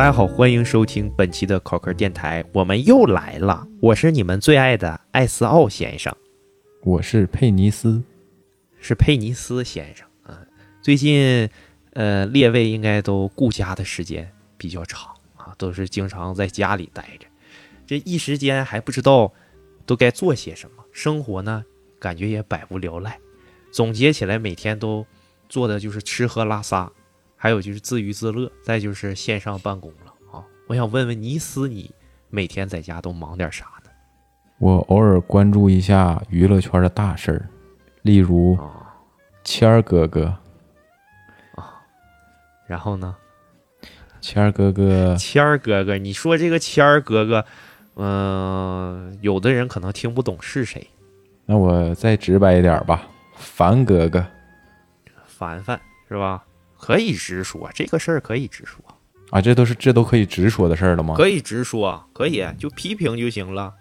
大家好，欢迎收听本期的考科电台，我们又来了，我是你们最爱的艾斯奥先生，我是佩尼斯，是佩尼斯先生啊。最近，呃，列位应该都顾家的时间比较长啊，都是经常在家里待着，这一时间还不知道都该做些什么，生活呢感觉也百无聊赖，总结起来每天都做的就是吃喝拉撒。还有就是自娱自乐，再就是线上办公了啊！我想问问尼斯，你每天在家都忙点啥呢？我偶尔关注一下娱乐圈的大事儿，例如谦儿哥哥啊。然后呢？谦儿哥哥，谦儿哥哥，你说这个谦儿哥哥，嗯，有的人可能听不懂是谁。那我再直白一点吧，凡哥哥，凡凡是吧？可以直说这个事儿，可以直说啊，这都是这都可以直说的事儿了吗？可以直说，可以就批评就行了。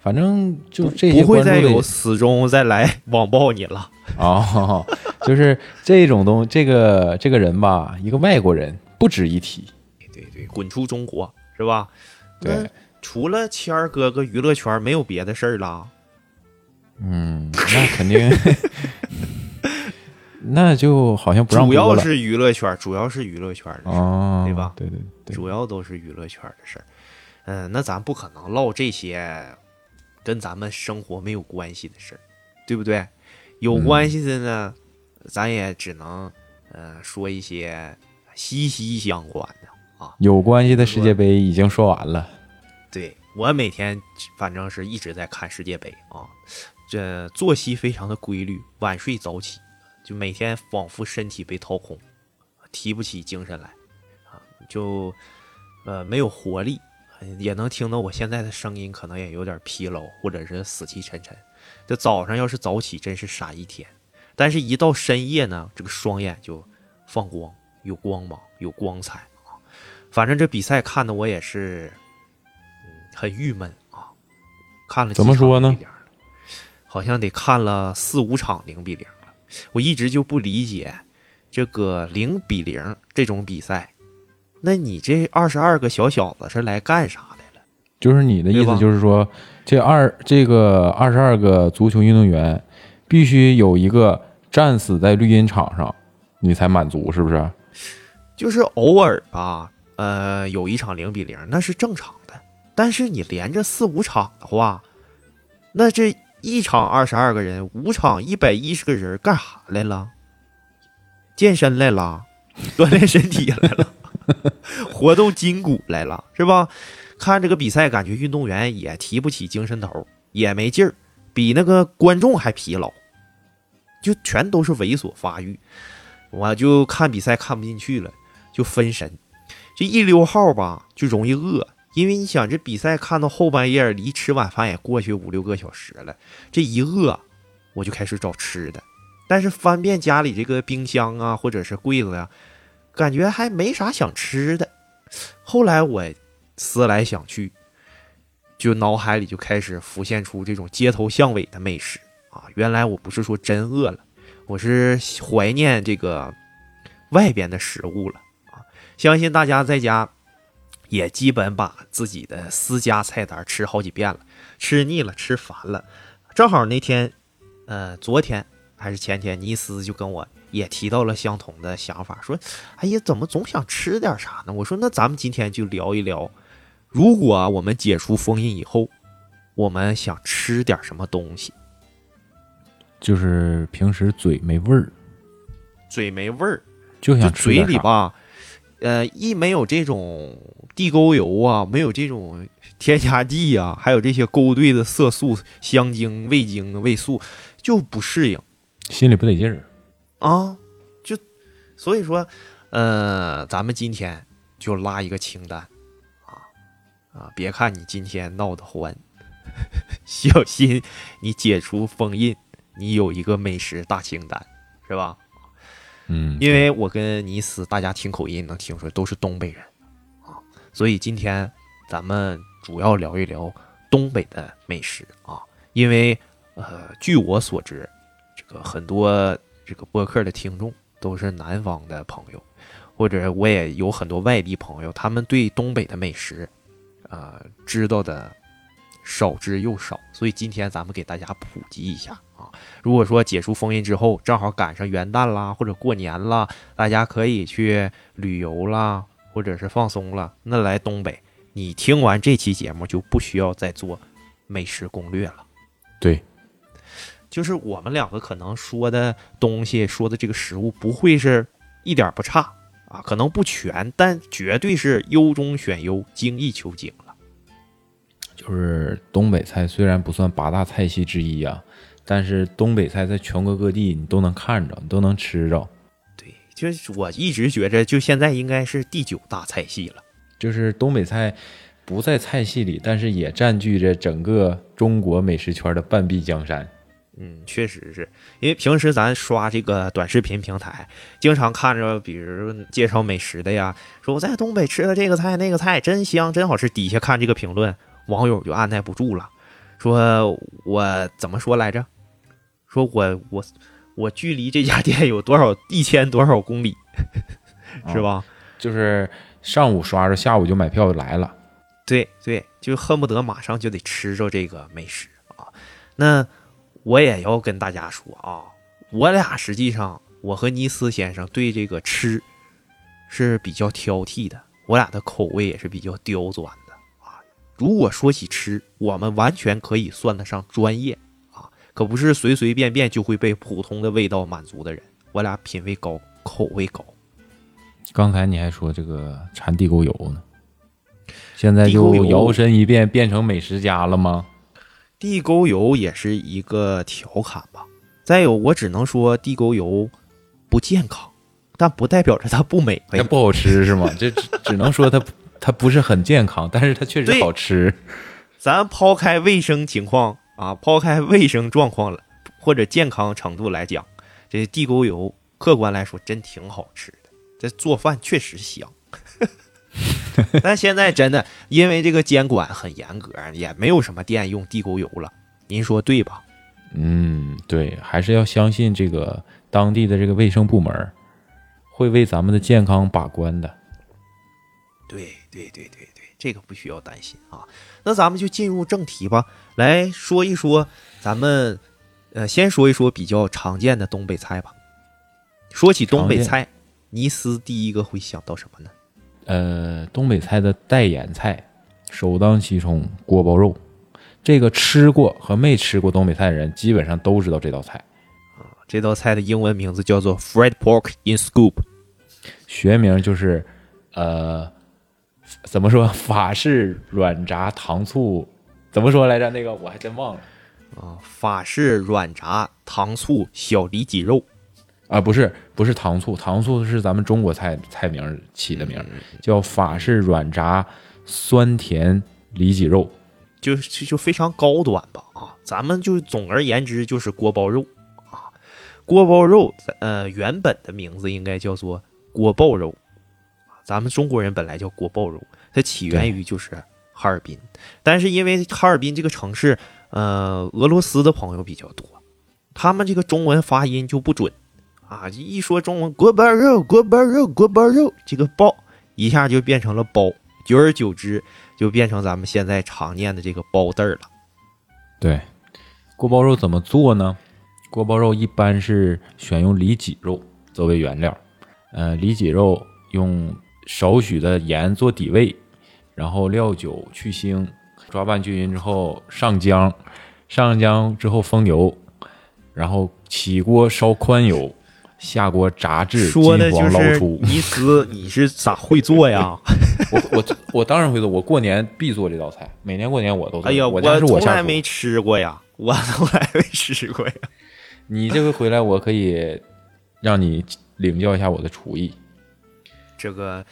反正就这些，不会再有死忠再来 网暴你了哦。就是这种东，这个这个人吧，一个外国人不值一提。对对，滚出中国是吧？对，除了谦儿哥哥，娱乐圈没有别的事儿了。嗯，那肯定。那就好像不让主要是娱乐圈，主要是娱乐圈的事儿，对吧？对对对，主要都是娱乐圈的事儿。嗯，那咱不可能唠这些跟咱们生活没有关系的事儿，对不对？有关系的呢，咱也只能呃说一些息息相关的啊。有关系的世界杯已经说完了。对我每天反正是一直在看世界杯啊，这作息非常的规律，晚睡早起。就每天仿佛身体被掏空，提不起精神来，啊，就呃没有活力，也能听到我现在的声音，可能也有点疲劳，或者是死气沉沉。这早上要是早起，真是傻一天；但是一到深夜呢，这个双眼就放光，有光芒，有光彩啊。反正这比赛看的我也是，嗯，很郁闷啊。看了怎么说呢？好像得看了四五场零比零。我一直就不理解这个零比零这种比赛，那你这二十二个小小子是来干啥来了？就是你的意思，就是说这二这个二十二个足球运动员必须有一个战死在绿茵场上，你才满足，是不是？就是偶尔吧，呃，有一场零比零那是正常的，但是你连着四五场的话，那这。一场二十二个人，五场一百一十个人，干啥来了？健身来了，锻炼身体来了，活动筋骨来了，是吧？看这个比赛，感觉运动员也提不起精神头，也没劲儿，比那个观众还疲劳，就全都是猥琐发育。我就看比赛看不进去了，就分神，就一溜号吧，就容易饿。因为你想，这比赛看到后半夜，离吃晚饭也过去五六个小时了。这一饿，我就开始找吃的。但是翻遍家里这个冰箱啊，或者是柜子呀，感觉还没啥想吃的。后来我思来想去，就脑海里就开始浮现出这种街头巷尾的美食啊。原来我不是说真饿了，我是怀念这个外边的食物了啊。相信大家在家。也基本把自己的私家菜单吃好几遍了，吃腻了，吃烦了。正好那天，呃，昨天还是前天，尼斯就跟我也提到了相同的想法，说：“哎呀，怎么总想吃点啥呢？”我说：“那咱们今天就聊一聊，如果我们解除封印以后，我们想吃点什么东西？就是平时嘴没味儿，嘴没味儿，就想嘴里吧。”呃，一没有这种地沟油啊，没有这种添加剂啊，还有这些勾兑的色素、香精、味精、味素，就不适应，心里不得劲儿啊。就所以说，呃，咱们今天就拉一个清单啊啊！别看你今天闹得欢，小心你解除封印，你有一个美食大清单，是吧？嗯，因为我跟尼斯，大家听口音能听出来都是东北人啊，所以今天咱们主要聊一聊东北的美食啊。因为呃，据我所知，这个很多这个播客的听众都是南方的朋友，或者我也有很多外地朋友，他们对东北的美食，呃，知道的少之又少，所以今天咱们给大家普及一下啊。如果说解除封印之后，正好赶上元旦啦，或者过年啦，大家可以去旅游啦，或者是放松了，那来东北，你听完这期节目就不需要再做美食攻略了。对，就是我们两个可能说的东西，说的这个食物不会是一点不差啊，可能不全，但绝对是优中选优，精益求精了。就是东北菜虽然不算八大菜系之一啊，但是东北菜在全国各地你都能看着，你都能吃着。对，就是我一直觉着，就现在应该是第九大菜系了。就是东北菜不在菜系里，但是也占据着整个中国美食圈的半壁江山。嗯，确实是因为平时咱刷这个短视频平台，经常看着，比如介绍美食的呀，说我在东北吃的这个菜那个菜真香真好吃，底下看这个评论，网友就按耐不住了，说我怎么说来着？说我我我距离这家店有多少一千多少公里，是吧？就是上午刷着，下午就买票来了。对对，就恨不得马上就得吃着这个美食啊。那我也要跟大家说啊，我俩实际上，我和尼斯先生对这个吃是比较挑剔的，我俩的口味也是比较刁钻的啊。如果说起吃，我们完全可以算得上专业啊，可不是随随便便就会被普通的味道满足的人。我俩品味高，口味高。刚才你还说这个馋地沟油呢，现在就摇身一变变成美食家了吗？地沟油也是一个调侃吧。再有，我只能说地沟油不健康，但不代表着它不美味它。不好吃是吗？这只 只能说它它不是很健康，但是它确实好吃。咱抛开卫生情况啊，抛开卫生状况了，或者健康程度来讲，这地沟油客观来说真挺好吃的，这做饭确实香。但现在真的因为这个监管很严格，也没有什么店用地沟油了。您说对吧？嗯，对，还是要相信这个当地的这个卫生部门会为咱们的健康把关的。对对对对对，这个不需要担心啊。那咱们就进入正题吧，来说一说咱们，呃，先说一说比较常见的东北菜吧。说起东北菜，尼斯第一个会想到什么呢？呃，东北菜的代言菜首当其冲锅包肉，这个吃过和没吃过东北菜的人基本上都知道这道菜。啊这道菜的英文名字叫做 fried pork in scoop。学名就是，呃，怎么说？法式软炸糖醋，怎么说来着？那个我还真忘了啊，法式软炸糖醋小里脊肉，啊，不是不是糖醋，糖醋是咱们中国菜菜名儿起的名，叫法式软炸酸甜里脊肉。就就就非常高端吧啊。咱们就总而言之就是锅包肉啊，锅包肉呃原本的名字应该叫做锅爆肉，咱们中国人本来叫锅爆肉，它起源于就是哈尔滨，但是因为哈尔滨这个城市呃俄罗斯的朋友比较多，他们这个中文发音就不准啊，一说中文锅包肉锅包肉锅包肉，这个包一下就变成了包，久而久之。就变成咱们现在常念的这个包字儿了。对，锅包肉怎么做呢？锅包肉一般是选用里脊肉作为原料，呃，里脊肉用少许的盐做底味，然后料酒去腥，抓拌均匀之后上浆，上浆之后封油，然后起锅烧宽油，下锅炸至金黄捞出。尼斯，你是咋会做呀？我我我当然会做，我过年必做这道菜，每年过年我都做。哎呀，我家是从我下厨来没吃过呀，我从来没吃过呀。你这回回来，我可以让你领教一下我的厨艺。这个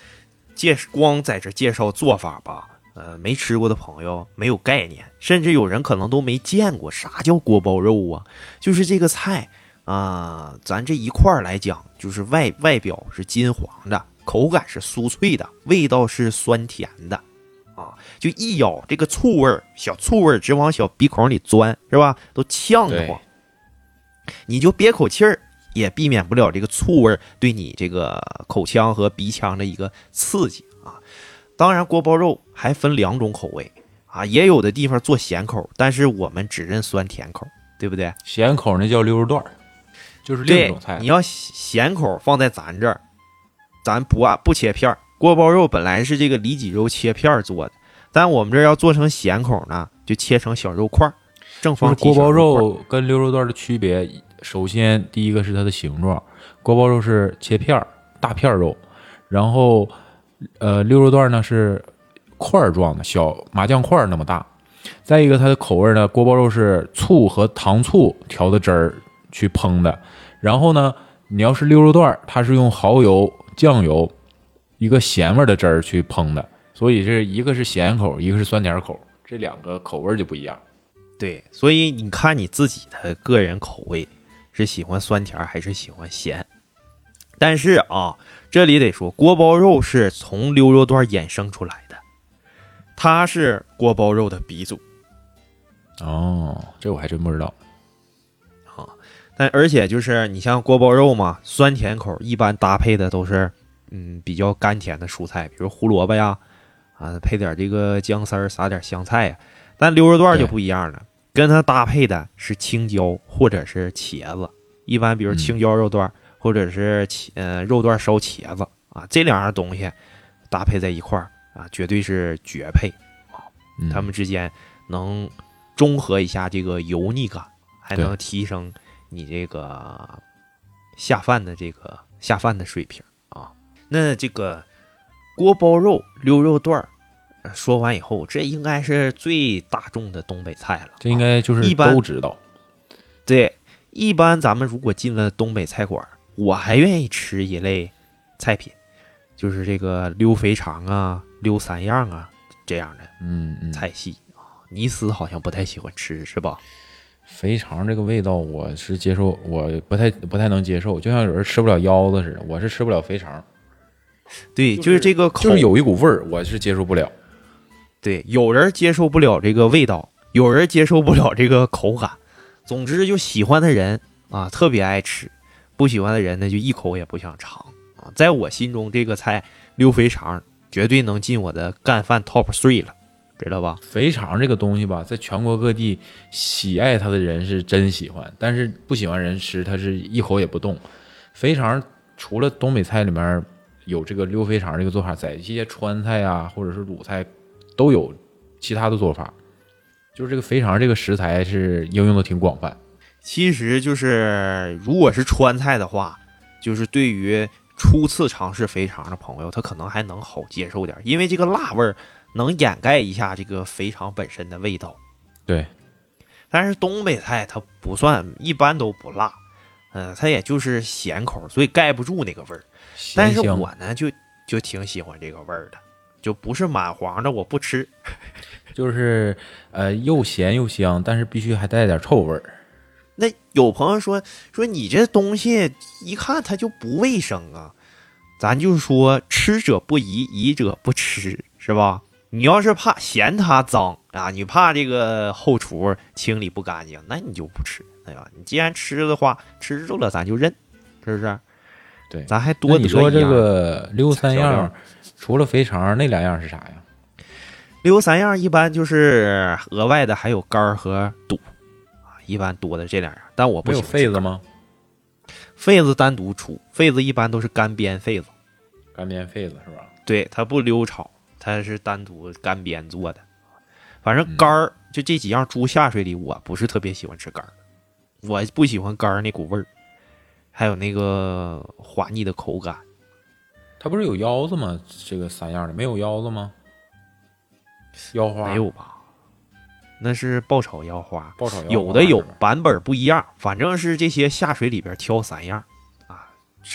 介光在这介绍做法吧，呃，没吃过的朋友没有概念，甚至有人可能都没见过啥叫锅包肉啊。就是这个菜啊、咱这一块儿来讲，就是外外表是金黄的，口感是酥脆的，味道是酸甜的。啊，就一咬这个醋味儿，小醋味儿直往小鼻孔里钻，是吧？都呛得慌。你就憋口气儿，也避免不了这个醋味儿对你这个口腔和鼻腔的一个刺激啊。当然，锅包肉还分两种口味啊，也有的地方做咸口，但是我们只认酸甜口，对不对？咸口那叫溜肉段儿，就是另一种菜，你。要咸口放在咱这儿，咱不按不切片儿。锅包肉本来是这个里脊肉切片儿做的，但我们这儿要做成咸口呢，就切成小肉块儿，正方体锅包肉跟溜肉段儿的区别，首先第一个是它的形状，锅包肉是切片儿大片儿肉，然后呃溜肉段呢是块儿状的小麻将块儿那么大。再一个，它的口味呢，锅包肉是醋和糖醋调的汁儿去烹的，然后呢，你要是溜肉段儿，它是用蚝油、酱油一个咸味的汁儿去烹的，所以这一个是咸口，一个是酸甜口，这两个口味就不一样。对，所以你看你自己的个人口味是喜欢酸甜儿还是喜欢咸。但是啊，这里得说，锅包肉是从溜肉段衍生出来的，它是锅包肉的鼻祖。哦，这我还真不知道啊。但而且就是你像锅包肉嘛，酸甜口一般搭配的都是嗯比较甘甜的蔬菜，比如胡萝卜呀，啊配点这个姜丝儿，撒点香菜呀。但溜肉段就不一样了，跟它搭配的是青椒或者是茄子，一般比如嗯青椒肉段、或者是茄呃肉段烧茄子啊，这两样东西搭配在一块儿啊，绝对是绝配。啊它们之间能中和一下这个油腻感，还能提升你这个下饭的这个下饭的水平啊。那这个锅包肉、溜肉段儿，呃说完以后，这应该是最大众的东北菜了。这应该就是一般都知道。对，一般咱们如果进了东北菜馆儿，我还愿意吃一类菜品，就是这个溜肥肠啊、溜三样啊这样的嗯嗯，菜系啊。尼斯好像不太喜欢吃，是吧？肥肠这个味道我是接受，我不太不太能接受，就像有人吃不了腰子似的，我是吃不了肥肠，对，就就是是这个口，就是有一股味儿，我是接受不了。对，有人接受不了这个味道，有人接受不了这个口感。总之，就喜欢的人啊，特别爱吃；不喜欢的人呢，就一口也不想尝啊。在我心中，这个菜溜肥肠绝对能进我的干饭 top three 了，知道吧？肥肠这个东西吧，在全国各地喜爱它的人是真喜欢，但是不喜欢人吃，它是一口也不动。肥肠除了东北菜里面有这个溜肥肠这个做法，在一些川菜啊，或者是鲁菜都有其他的做法。就是这个肥肠这个食材是应用的挺广泛。其实就是，如果是川菜的话，就是对于初次尝试肥肠的朋友，他可能还能好接受点儿，因为这个辣味儿能掩盖一下这个肥肠本身的味道。对，但是东北菜它不算，一般都不辣，嗯、它也就是咸口，所以盖不住那个味儿。但是我呢，就就挺喜欢这个味儿的，就不是满黄的我不吃。就是呃又咸又香，但是必须还带点臭味儿。那有朋友说说你这东西一看它就不卫生啊，咱就说吃者不疑，疑者不吃，是吧？你要是怕嫌它脏啊，你怕这个后厨清理不干净，那你就不吃，对吧？你既然吃的话，吃着了咱就认，是不是？对咱还多得你说这个六三样，除了肥肠，那两样是啥呀？溜三样一般就是额外的还有肝儿和肚啊，一般多的这两样，但我不有？肺子吗？肺子单独出，肺子一般都是干煸肺子。干煸肺子是吧？对，它不溜炒，它是单独干煸做的。反正肝儿、就这几样猪下水里，我不是特别喜欢吃肝儿，我不喜欢肝儿那股味儿，还有那个滑腻的口感。它不是有腰子吗？这个三样的没有腰子吗？腰花没有吧？那是爆炒腰花，爆炒腰花有的有版本不一样，反正是这些下水里边挑三样啊，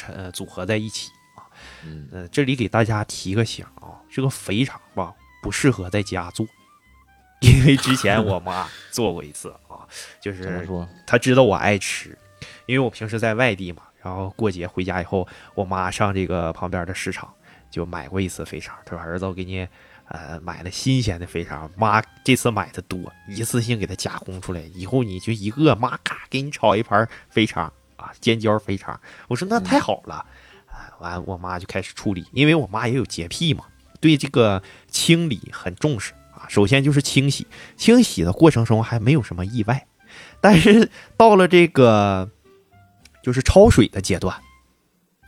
呃组合在一起啊。嗯，呃，这里给大家提个醒啊，这个肥肠吧不适合在家做，因为之前我妈做过一次啊，就 是？她知道我爱吃，因为我平时在外地嘛，然后过节回家以后，我妈上这个旁边的市场就买过一次肥肠，她说儿子，我给你呃买了新鲜的肥肠，妈这次买的多，一次性给它加工出来，以后你就一个妈嘎给你炒一盘肥肠，啊，尖椒肥肠。我说那太好了，啊，完我妈就开始处理，因为我妈也有洁癖嘛，对这个清理很重视啊。首先就是清洗，清洗的过程中还没有什么意外，但是到了这个就是焯水的阶段，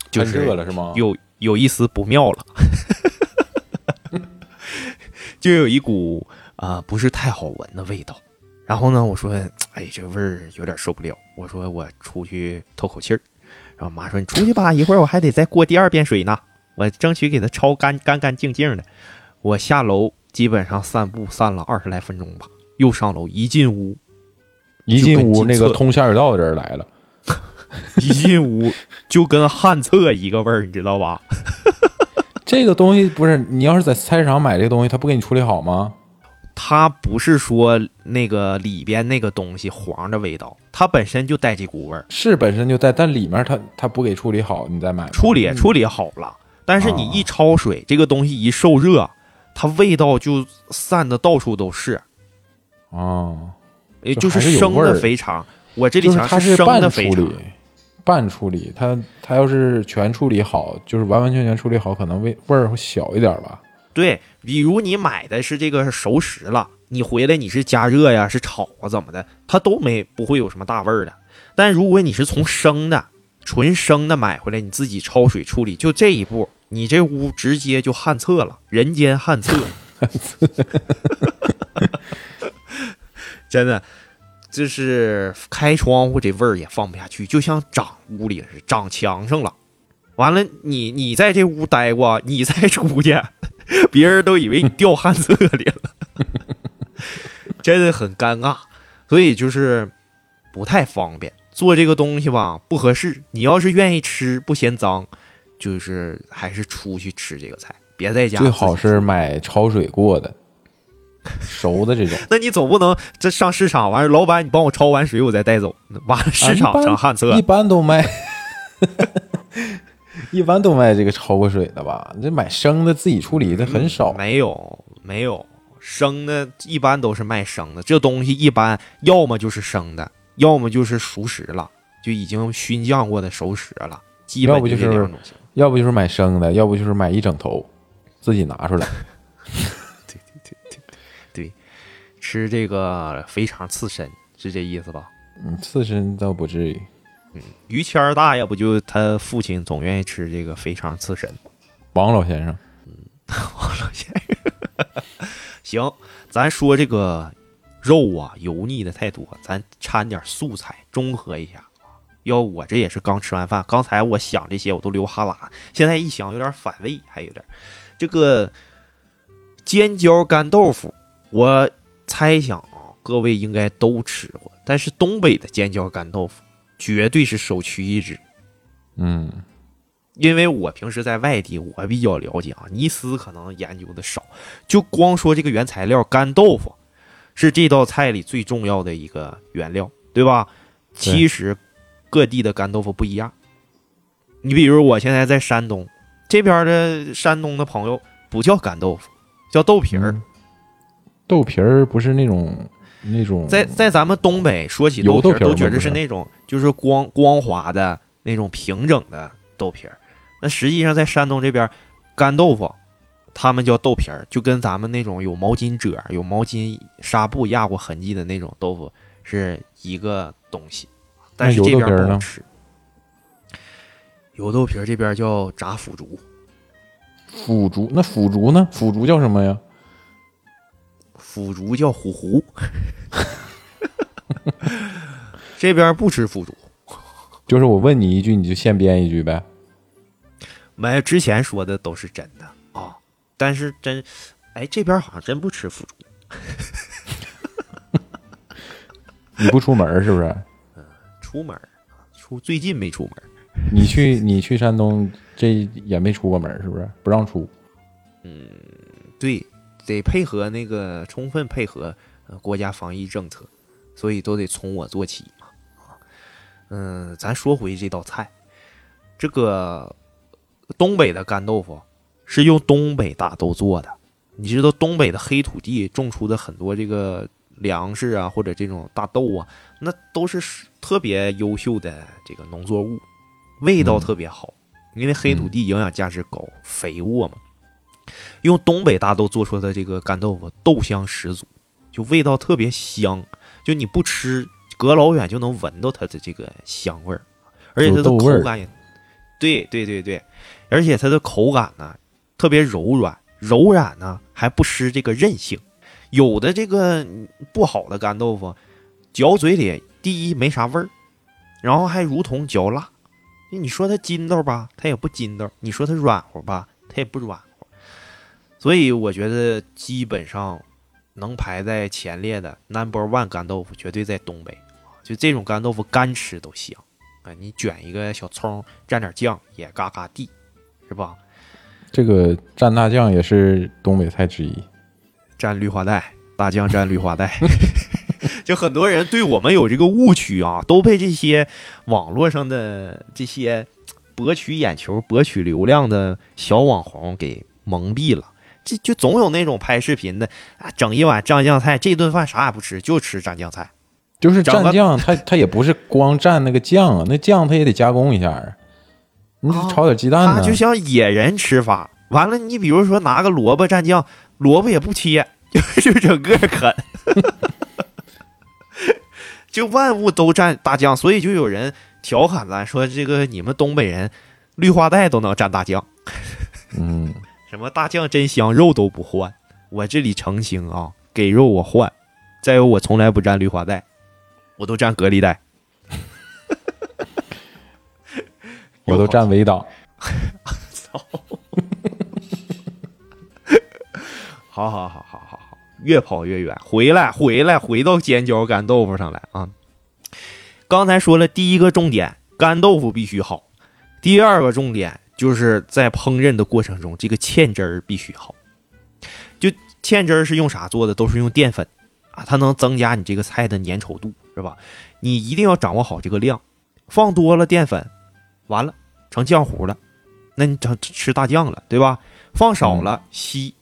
就热了是吗？有有一丝不妙了，就有一股啊、呃不是太好闻的味道。然后呢，我说，哎，这味儿有点受不了。我说我出去透口气儿。然后妈说你出去吧，一会儿我还得再过第二遍水呢，我争取给它焯干干干净净的。我下楼基本上散步散了二十来分钟吧，又上楼，一进屋，一进屋，那个通下水道的人来了，一进屋就跟旱厕一个味儿，你知道吧？这个东西不是你要是在菜市场买这个东西，他不给你处理好吗？它不是说那个里边那个东西黄的味道，它本身就带这股味儿。是本身就带，但里面它它不给处理好，你再买处理处理好了，但是你一焯水，这个东西一受热，它味道就散的到处都是，哦，也就是生的肥肠。我这里就是想生的肥肠理，，半处理，它它要是全处理好，就是完完全全处理好，可能味味儿会小一点吧。对，比如你买的是这个熟食了，你回来你是加热呀，是炒啊，怎么的，它都没不会有什么大味儿的。但如果你是从生的、纯生的买回来，你自己焯水处理，就这一步，你这屋直接就旱厕了，人间旱厕。真的，就是开窗户这味儿也放不下去，就像长屋里似的，长墙上了。完了，你你在这屋待过，你再出去，别人都以为你掉旱厕里了，真的很尴尬。所以就是不太方便做这个东西吧，不合适。你要是愿意吃，不嫌脏，就是还是出去吃这个菜，别在家。最好是。买焯水过的，熟的这种。那你总不能这上市场完，老板你帮我焯完水，我再带走。完了市场成旱厕啊一，般都卖，一般都卖这个焯过水的吧？你这买生的自己处理的很少。没有没有生的，一般都是卖生的。这东西一般要么就是生的，要么就是熟食了，就已经熏酱过的熟食了。基本要不就是。要不就是买生的，要不就是买一整头，自己拿出来。吃这个肥肠刺身是这意思吧？嗯，刺身倒不至于。嗯于谦儿大爷不就他父亲总愿意吃这个肥肠刺身？王老先生，嗯王老先生，行，咱说这个肉啊，油腻的太多，咱掺点素菜，中和一下。要我这也是刚吃完饭，刚才我想这些我都流哈喇，现在一想有点反胃，还有点这个尖椒干豆腐，我猜想啊，各位应该都吃过，但是东北的尖椒干豆腐绝对是首屈一指。嗯，因为我平时在外地，我比较了解啊，尼斯可能研究的少。就光说这个原材料干豆腐，是这道菜里最重要的一个原料，对吧？其实各地的干豆腐不一样。你比如我现在在山东这边的山东的朋友不叫干豆腐，叫豆皮儿。嗯豆皮儿不是那种那种在在咱们东北说起油豆皮儿都觉得是是那种就是光光滑的那种平整的豆皮儿。那实际上在山东这边，干豆腐他们叫豆皮儿，就跟咱们那种有毛巾褶、有毛巾纱布压过痕迹的那种豆腐是一个东西。但是这边不好吃。油豆皮儿这边叫炸腐竹，腐竹，那腐竹呢？腐竹叫什么呀？腐竹叫虎狐。这边不吃腐竹。就是我问你一句，你就现编一句呗。没，之前说的都是真的啊、但是真，哎，这边好像真不吃腐竹。你不出门是不是？出门出最近没出门，你去你去山东，这也没出过门是不是？不让出。嗯对，得配合那个充分配合呃国家防疫政策，所以都得从我做起嘛。嗯，咱说回这道菜，这个东北的干豆腐是用东北大豆做的。你知道东北的黑土地种出的很多这个粮食啊，或者这种大豆啊，那都是特别优秀的这个农作物，味道特别好，因为黑土地营养价值高，肥沃嘛。用东北大豆做出的这个干豆腐，豆香十足，就味道特别香，就你不吃，隔老远就能闻到它的这个香味儿，而且它的口感也，对对对对，而且它的口感呢特别柔软，柔软呢还不失这个韧性。有的这个不好的干豆腐，嚼嘴里第一没啥味儿，然后还如同嚼蜡。你说它筋道吧，它也不筋道；你说它软和吧，它也不软。所以我觉得基本上能排在前列的 number one 干豆腐，绝对在东北就这种干豆腐干吃都香啊！你卷一个小葱，蘸点酱也嘎嘎地，是吧？这个蘸大酱也是东北菜之一，蘸绿化带，大酱蘸绿化带。就很多人对我们有这个误区啊，都被这些网络上的这些博取眼球、博取流量的小网红给蒙蔽了。就就总有那种拍视频的啊，整一碗蘸酱菜，这顿饭啥也不吃，就吃蘸酱菜。就是蘸酱，它它也不是光蘸那个酱啊，那酱它也得加工一下啊。你炒点鸡蛋呢？就像野人吃法，完了你比如说拿个萝卜蘸酱，萝卜也不切，就 整个啃，就万物都蘸大酱，所以就有人调侃咱说这个你们东北人绿化带都能蘸大酱。嗯。什么大酱真香，肉都不换。我这里澄清啊，给肉我换。再有，我从来不蘸绿化带，我都蘸隔离带。我都蘸围挡。操！好好好好好好，越跑越远，回来回来，回到尖椒干豆腐上来啊！刚才说了第一个重点，干豆腐必须好。第二个重点。就是在烹饪的过程中，这个芡汁儿必须好。就芡汁儿是用啥做的？都是用淀粉啊，它能增加你这个菜的粘稠度，是吧？你一定要掌握好这个量，放多了淀粉，完了成浆糊了，那你成吃大酱了，对吧？放少了稀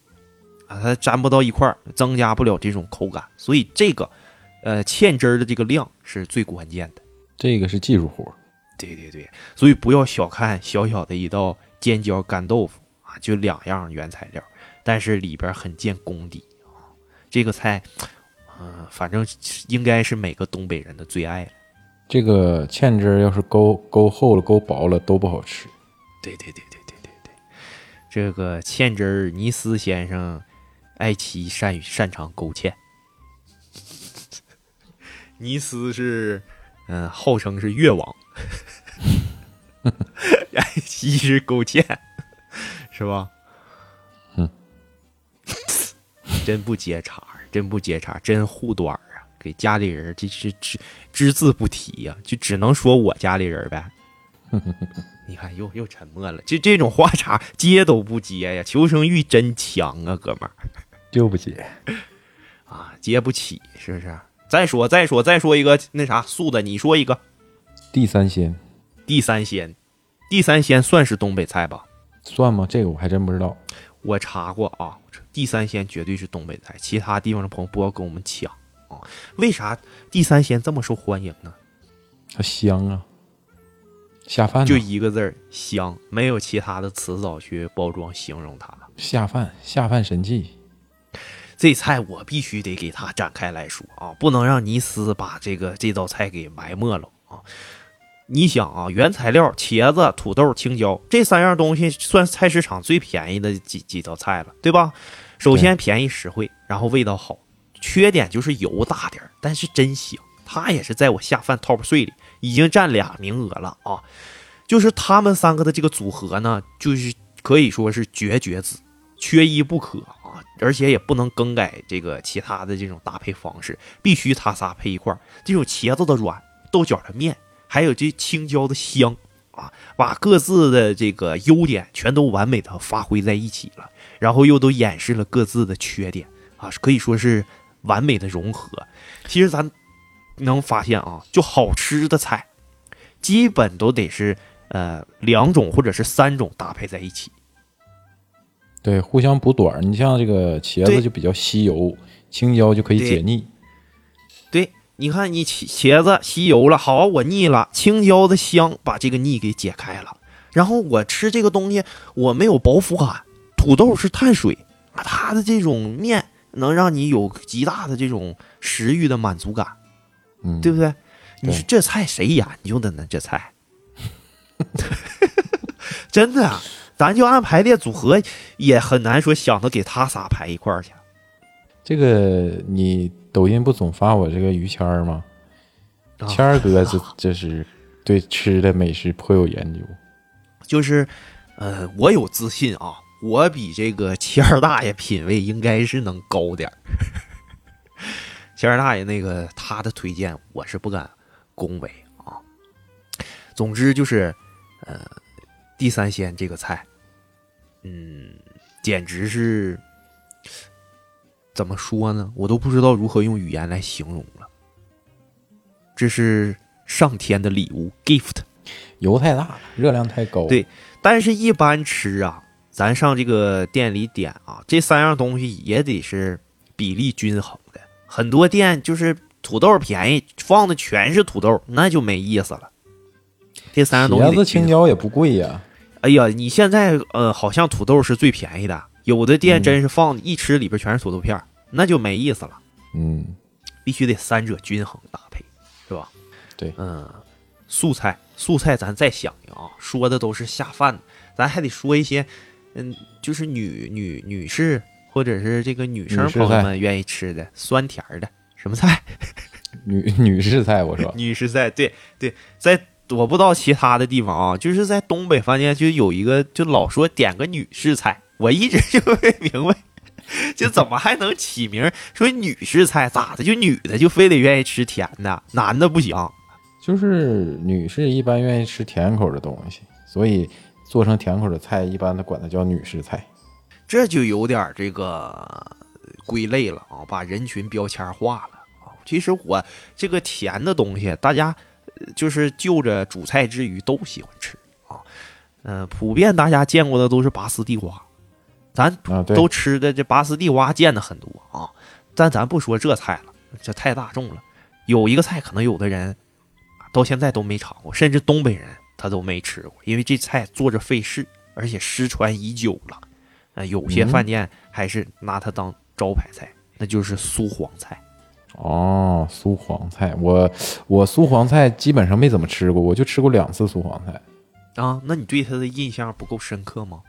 啊，它粘不到一块儿，增加不了这种口感。所以这个呃芡汁儿的这个量是最关键的，这个是技术活。对对对，所以不要小看小小的一道尖椒干豆腐啊，就两样原材料，但是里边很见功底啊。这个菜，嗯，反正应该是每个东北人的最爱了。这个芡汁要是勾勾厚了、勾薄了都不好吃。对对对对对对对，这个芡汁儿，尼斯先生爱其善于擅长勾芡。尼斯是，嗯，号称是越王。哎，一日勾践，是吧？嗯，真不接茬真不接茬真护短啊！给家里人这是只只字不提呀，就只能说我家里人呗。你看，又又沉默了，就这种话茬接都不接呀！求生欲真强啊，哥们儿，就不接啊，接不起，是不是？再说，再说，再说一个那啥素的，你说一个。地三鲜，地三鲜，地三鲜算是东北菜吧？算吗？这个我还真不知道。我查过啊，地三鲜绝对是东北菜，其他地方的朋友不要跟我们抢啊！为啥地三鲜这么受欢迎呢？它香啊，下饭。就一个字儿香，没有其他的词藻去包装形容它了。下饭，下饭神器。这菜我必须得给它展开来说啊，不能让尼斯把这个这道菜给埋没了啊！你想啊，原材料茄子、土豆、青椒这三样东西算菜市场最便宜的几几道菜了，对吧？首先便宜实惠，然后味道好，缺点就是油大点但是真香。它也是在我下饭 top 碎里已经占俩名额了啊！就是他们三个的这个组合呢，就是可以说是绝绝子，缺一不可啊！而且也不能更改这个其他的这种搭配方式，必须他仨配一块这种茄子的软，豆角的面。还有这青椒的香啊，把各自的这个优点全都完美的发挥在一起了，然后又都掩饰了各自的缺点啊，可以说是完美的融合。其实咱能发现啊，就好吃的菜，基本都得是呃两种或者是三种搭配在一起，对，互相补短。你像这个茄子就比较吸油，青椒就可以解腻。你看你茄茄子吸油了，好，我腻了，青椒的香把这个腻给解开了。然后我吃这个东西，我没有饱腹感。土豆是碳水，它的这种面能让你有极大的这种食欲的满足感，嗯，对不对？你说这菜谁研究的呢？这菜，真的啊，咱就按排列组合，也很难说想到给他仨排一块儿去。这个你抖音不总发我这个于谦儿吗？啊谦儿哥这 这是对吃的美食颇有研究。就是，呃，我有自信啊，我比这个谦儿大爷品味应该是能高点儿。谦儿大爷那个他的推荐，我是不敢恭维啊。总之就是，呃，地三鲜这个菜，嗯，简直是怎么说呢？我都不知道如何用语言来形容了。这是上天的礼物，gift。油太大了，热量太高。对但是，一般吃啊，咱上这个店里点啊，这三样东西也得是比例均衡的。很多店就是土豆便宜，放的全是土豆，那就没意思了。这三样东西茄子。青椒也不贵呀。哎呀，你现在呃，好像土豆是最便宜的，有的店嗯真是放一吃里边全是土豆片儿，那就没意思了。嗯，必须得三者均衡搭配，是吧？对嗯，素菜，素菜咱再想想啊，说的都是下饭的，咱还得说一些，嗯，就是女女女士或者是这个女生朋友们愿意吃的酸甜儿的什么菜？女女士菜，我说女士菜，对对，在我不知道其他的地方啊，就是在东北饭店就有一个，就老说点个女士菜，我一直就没明白，就怎么还能起名儿说女士菜咋的？就女的就非得愿意吃甜的，男的不行。就是女士一般愿意吃甜口的东西，所以做成甜口的菜，一般都管它叫女士菜。这就有点这个归类了啊，把人群标签化了啊。其实我这个甜的东西，大家呃就是就着主菜之余都喜欢吃啊。嗯、普遍大家见过的都是拔丝地瓜，咱都吃的这拔丝地瓜见的很多啊。但咱不说这菜了，这太大众了。有一个菜，可能有的人到现在都没尝过，甚至东北人他都没吃过，因为这菜做着费事，而且失传已久了。呃，有些嗯饭店还是拿它当招牌菜，那就是酥黄菜。哦，酥黄菜，我我酥黄菜基本上没怎么吃过，我就吃过两次酥黄菜。啊，那你对它的印象不够深刻吗？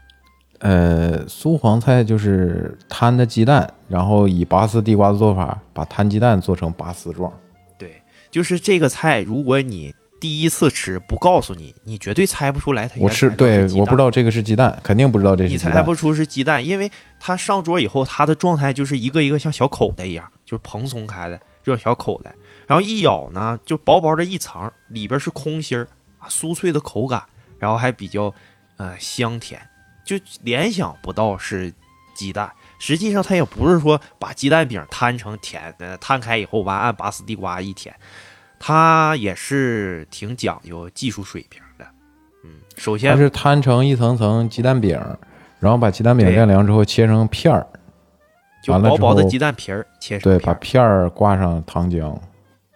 呃，酥黄菜就是摊的鸡蛋，然后以拔丝地瓜的做法，把摊鸡蛋做成拔丝状。对，就是这个菜，如果你第一次吃不告诉你，你绝对猜不出来它原我吃，对我不知道这个是鸡蛋，肯定不知道这是你鸡蛋。猜不出是鸡蛋，因为它上桌以后，它的状态就是一个一个像小口袋一样，就是蓬松开的这种小口袋，然后一咬呢，就薄薄的一层，里边是空心儿啊，酥脆的口感，然后还比较呃香甜，就联想不到是鸡蛋。实际上，它也不是说把鸡蛋饼摊成甜的，摊开以后完按拔丝地瓜一舔，它也是挺讲究技术水平的。嗯，首先它是摊成一层层鸡蛋饼，然后把鸡蛋饼晾凉之后切成片儿，就薄薄的鸡蛋皮儿切成对，把片儿，挂上糖浆。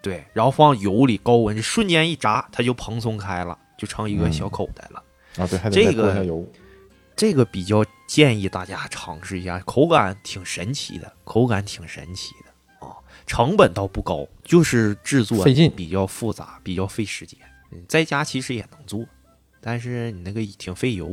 对，然后放油里高温，瞬间一炸，它就蓬松开了，就成一个嗯小口袋了。啊，对，还得这个。这个比较建议大家尝试一下，口感挺神奇的，口感挺神奇的啊，成本倒不高，就是制作费劲比较复杂，比较费时间。嗯，在家其实也能做，但是你那个挺费油，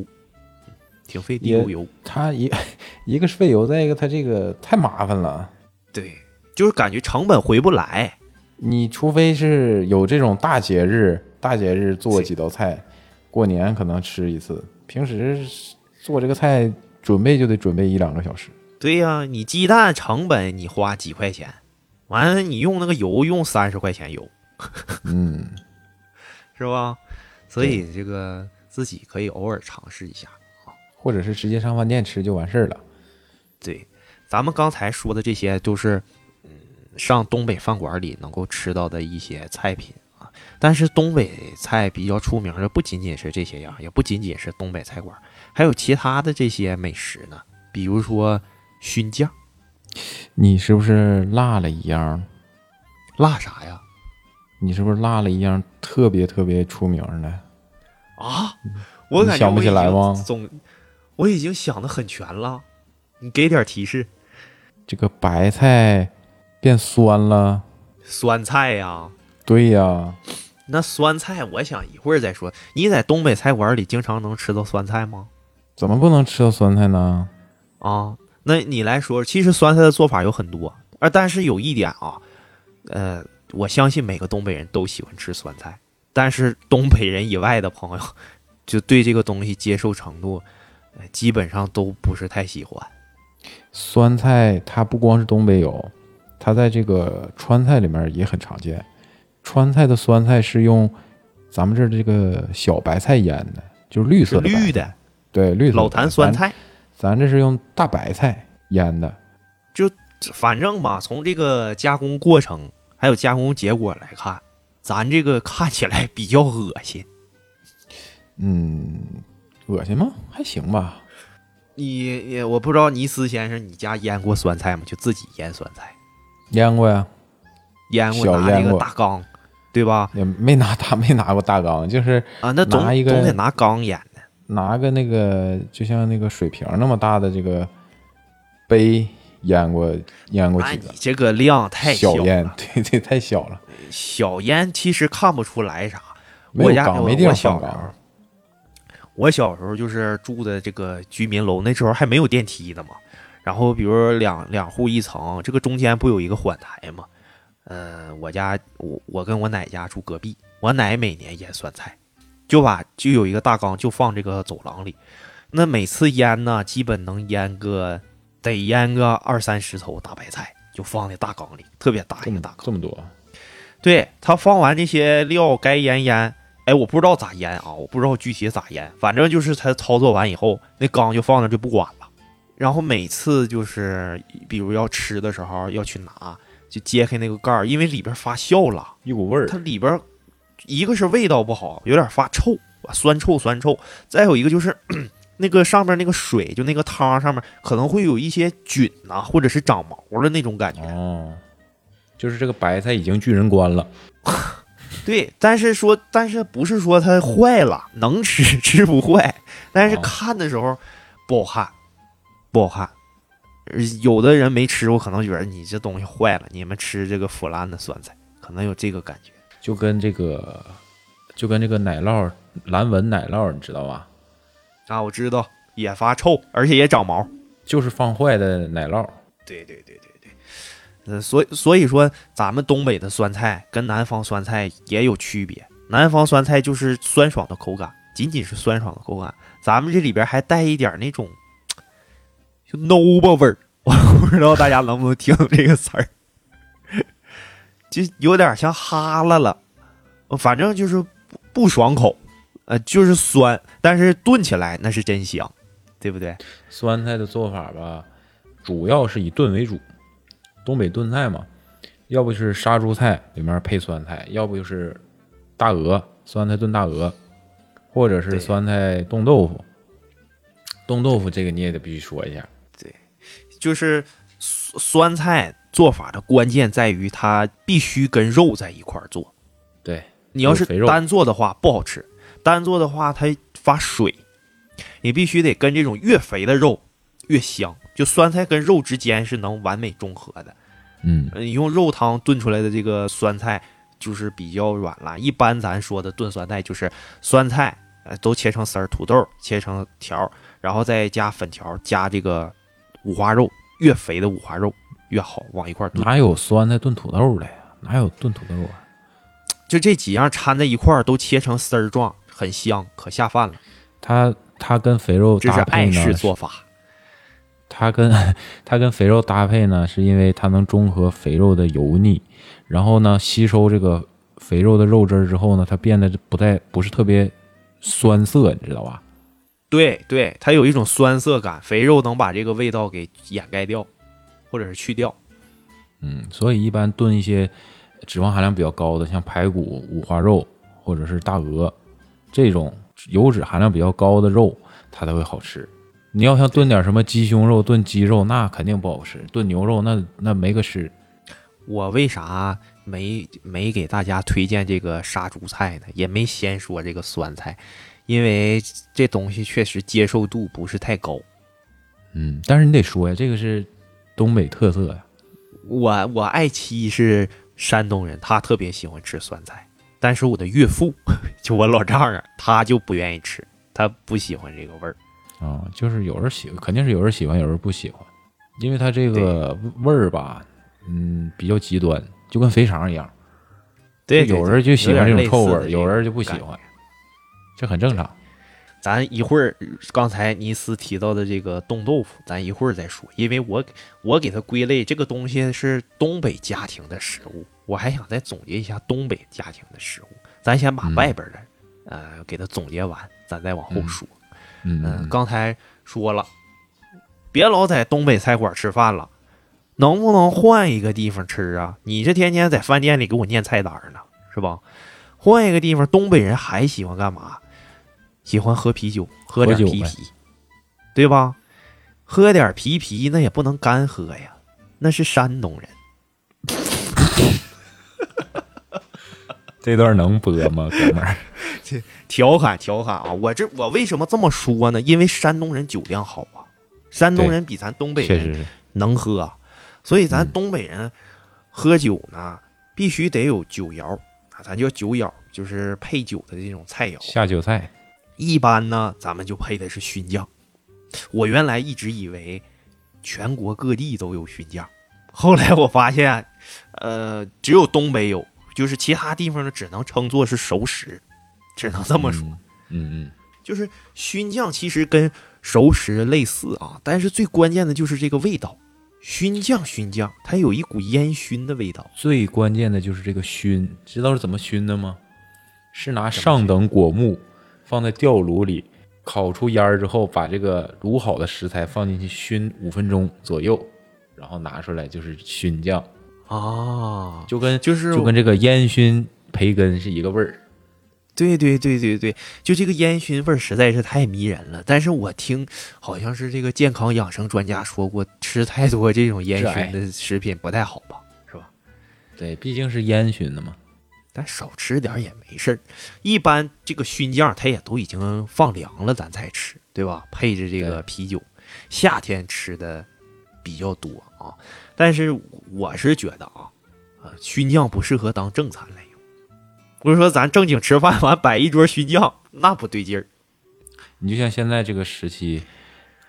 嗯挺费地沟油。它一 一个是费油，再一个它这个太麻烦了。对，就是感觉成本回不来。你除非是有这种大节日，大节日做几道菜，过年可能吃一次，平时做这个菜准备就得准备一两个小时。对呀、你鸡蛋成本你花几块钱，完了你用那个油用三十块钱油，嗯，是吧？所以这个自己可以偶尔尝试一下。或者是直接上饭店吃就完事儿了。对，咱们刚才说的这些都是，嗯，上东北饭馆里能够吃到的一些菜品啊。但是东北菜比较出名的不仅仅是这些样，也不仅仅是东北菜馆，还有其他的这些美食呢，比如说熏酱，你是不是落了一样？落啥呀？你是不是落了一样特别特别出名的？啊，我感觉想不起来吗我总我已经想的很全了，你给点提示。这个白菜变酸了。酸菜呀，对呀，那酸菜我想一会儿再说。你在东北菜馆里经常能吃到酸菜吗？怎么不能吃到酸菜呢？啊，那你来说，其实酸菜的做法有很多，啊，但是有一点啊，呃，我相信每个东北人都喜欢吃酸菜，但是东北人以外的朋友，就对这个东西接受程度，呃，基本上都不是太喜欢。酸菜它不光是东北有，它在这个川菜里面也很常见。川菜的酸菜是用咱们这儿这个小白菜腌的，就是绿色的绿的对绿色老坛酸菜，咱，咱这是用大白菜腌的。就反正吧，从这个加工过程还有加工结果来看，咱这个看起来比较恶心。嗯，恶心吗？还行吧。你也我不知道尼斯先生，你家腌过酸菜吗？就自己腌酸菜，腌过呀，腌过拿那个大缸，对吧？也没拿大 没拿过大缸，就是啊，那总拿一个总得拿缸腌的。拿个那个就像那个水瓶那么大的这个杯腌过腌过几个这个量太小 对对，太小了，小腌其实看不出来啥。我家我没地方我小时候放缸。我小时候就是住的这个居民楼，那时候还没有电梯呢嘛。然后比如两两户一层，这个中间不有一个缓台嘛？呃，我家我我跟我奶家住隔壁，我奶每年腌酸菜，就把就有一个大缸就放这个走廊里，那每次腌呢，基本能腌个得腌个二三十头大白菜，就放在大缸里，特别大这么一个大缸。这么多，对他放完这些料该腌腌，哎，我不知道咋腌啊，我不知道具体咋腌，反正就是他操作完以后，那缸就放那就不管了。然后每次就是比如要吃的时候要去拿，就揭开那个盖儿，因为里边发酵了，一股味儿它里边一个是味道不好，有点发臭，酸臭酸臭；再有一个就是 那个上面那个水，就那个汤上面可能会有一些菌呐、或者是长毛的那种感觉。哦，就是这个白菜已经巨人观了。对，但是说，但是不是说它坏了，能吃吃不坏，但是哦看的时候不好看，不好看。呃有的人没吃过，可能觉得你这东西坏了，你们吃这个腐烂的酸菜，可能有这个感觉。就跟这个，就跟这个奶酪蓝纹奶酪，你知道吧？啊，我知道，也发臭，而且也长毛。就是放坏的奶酪。对对对对对，呃，所以所以说，咱们东北的酸菜跟南方酸菜也有区别。南方酸菜就是酸爽的口感，仅仅是酸爽的口感，咱们这里边还带一点那种就 no 吧味儿，我不知道大家能不能听懂这个词儿，就有点像哈喇了，呃反正就是不不爽口，呃，就是酸，但是炖起来那是真香，对不对？酸菜的做法吧，主要是以炖为主。东北炖菜嘛，要不就是杀猪菜里面配酸菜，要不就是大鹅酸菜炖大鹅，或者是酸菜冻豆腐。冻豆腐这个你也得必须说一下，对就是酸酸菜做法的关键在于它必须跟肉在一块儿做。对，你要是单做的话不好吃，单做的话它发水。你必须得跟这种越肥的肉越香，就酸菜跟肉之间是能完美中和的。嗯，呃你用肉汤炖出来的这个酸菜就是比较软烂。一般咱说的炖酸菜就是酸菜，呃，都切成丝儿，土豆切成条儿，然后再加粉条，加这个五花肉，越肥的五花肉越好，往一块儿炖。哪有酸菜炖土豆的呀？哪有炖土豆啊？就这几样掺在一块儿，都切成丝儿状，很香，可下饭了。它它跟肥肉这是搭配呢爱式，做法。它跟它跟肥肉搭配呢，是因为它能中和肥肉的油腻，然后呢吸收这个肥肉的肉汁儿之后呢，它变得不太不是特别酸涩，你知道吧？对对，它有一种酸涩感，肥肉能把这个味道给掩盖掉，或者是去掉。嗯，所以一般炖一些脂肪含量比较高的，像排骨、五花肉或者是大鹅这种油脂含量比较高的肉，它才会好吃。你要像炖点什么鸡胸肉、炖鸡肉，那肯定不好吃；炖牛肉那那没个吃。我为啥没没给大家推荐这个杀猪菜呢？也没先说这个酸菜，因为这东西确实接受度不是太高。嗯，但是你得说呀，这个是东北特色呀。我我爱妻是山东人，她特别喜欢吃酸菜，但是我的岳父 就我老丈人，他就不愿意吃，他不喜欢这个味儿。啊、就是有人喜，肯定是有人喜欢，有人不喜欢，因为它这个味儿吧，嗯，比较极端，就跟肥肠一样。对，有人就喜欢这种臭味儿，有人就不喜欢，这很正常。咱一会儿刚才尼斯提到的这个冻豆腐，咱一会儿再说，因为我我给它归类，这个东西是东北家庭的食物，我还想再总结一下东北家庭的食物。咱先把嗯外边的、呃给它总结完，咱再往后说。嗯，嗯，刚才说了，别老在东北菜馆吃饭了，能不能换一个地方吃啊？你这天天在饭店里给我念菜单呢，是吧？换一个地方，东北人还喜欢干嘛？喜欢喝啤酒，喝点啤啤，对吧？喝点啤啤那也不能干喝呀，那是山东人。这段能播吗，哥们儿？调侃调侃啊！我这我为什么这么说呢？因为山东人酒量好啊，山东人比咱东北人能喝啊，所以咱嗯东北人喝酒呢，必须得有酒肴啊，咱叫酒肴，就是配酒的这种菜肴。下酒菜。一般呢，咱们就配的是熏酱。我原来一直以为全国各地都有熏酱，后来我发现，呃，只有东北有，就是其他地方呢只能称作是熟食，只能这么说。嗯嗯就是熏酱其实跟熟食类似啊，但是最关键的就是这个味道。熏酱熏酱，它有一股烟熏的味道。最关键的就是这个熏，知道是怎么熏的吗？是拿上等果木放在吊炉里，烤出烟儿之后，把这个卤好的食材放进去熏五分钟左右，然后拿出来就是熏酱，啊，就跟就是就跟这个烟熏培根是一个味儿。对对对对对，就这个烟熏味儿实在是太迷人了。但是我听好像是这个健康养生专家说过，吃太多这种烟熏的食品不太好吧，是吧？对，毕竟是烟熏的嘛。但少吃点也没事儿。一般这个熏酱它也都已经放凉了，咱才吃，对吧？配着这个啤酒，夏天吃的比较多啊。但是我是觉得啊，啊，熏酱不适合当正餐来用。不是说咱正经吃饭完摆一桌熏酱，那不对劲儿。你就像现在这个时期，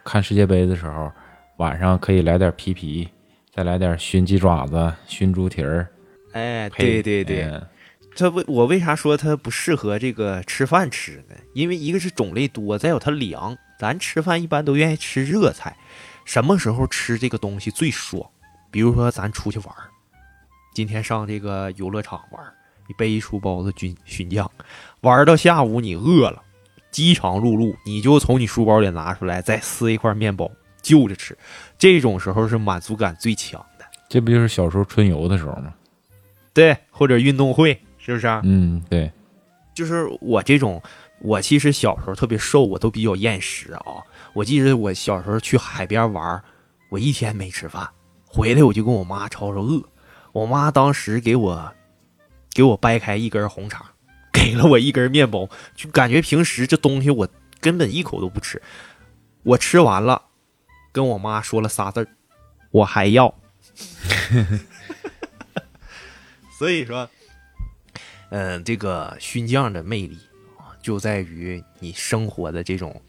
看世界杯的时候，晚上可以来点皮皮，再来点熏鸡爪子、熏猪蹄儿。哎，对对对，嗯它为我为啥说它不适合这个吃饭吃呢？因为一个是种类多，再有它凉。咱吃饭一般都愿意吃热菜，什么时候吃这个东西最爽？比如说咱出去玩儿，今天上这个游乐场玩儿，你背一书包子军熏酱，玩到下午你饿了，饥肠辘辘，你就从你书包里拿出来，再撕一块面包就着吃，这种时候是满足感最强的。这不就是小时候春游的时候吗？对，或者运动会，是不是啊？嗯，对，就是我这种，我其实小时候特别瘦，我都比较厌食啊。我记得我小时候去海边玩，我一天没吃饭，回来我就跟我妈吵吵饿。我妈当时给我给我掰开一根红肠，给了我一根面包，就感觉平时这东西我根本一口都不吃。我吃完了，跟我妈说了仨字儿：“我还要。”所以说，嗯，这个熏酱的魅力啊，就在于你生活的这种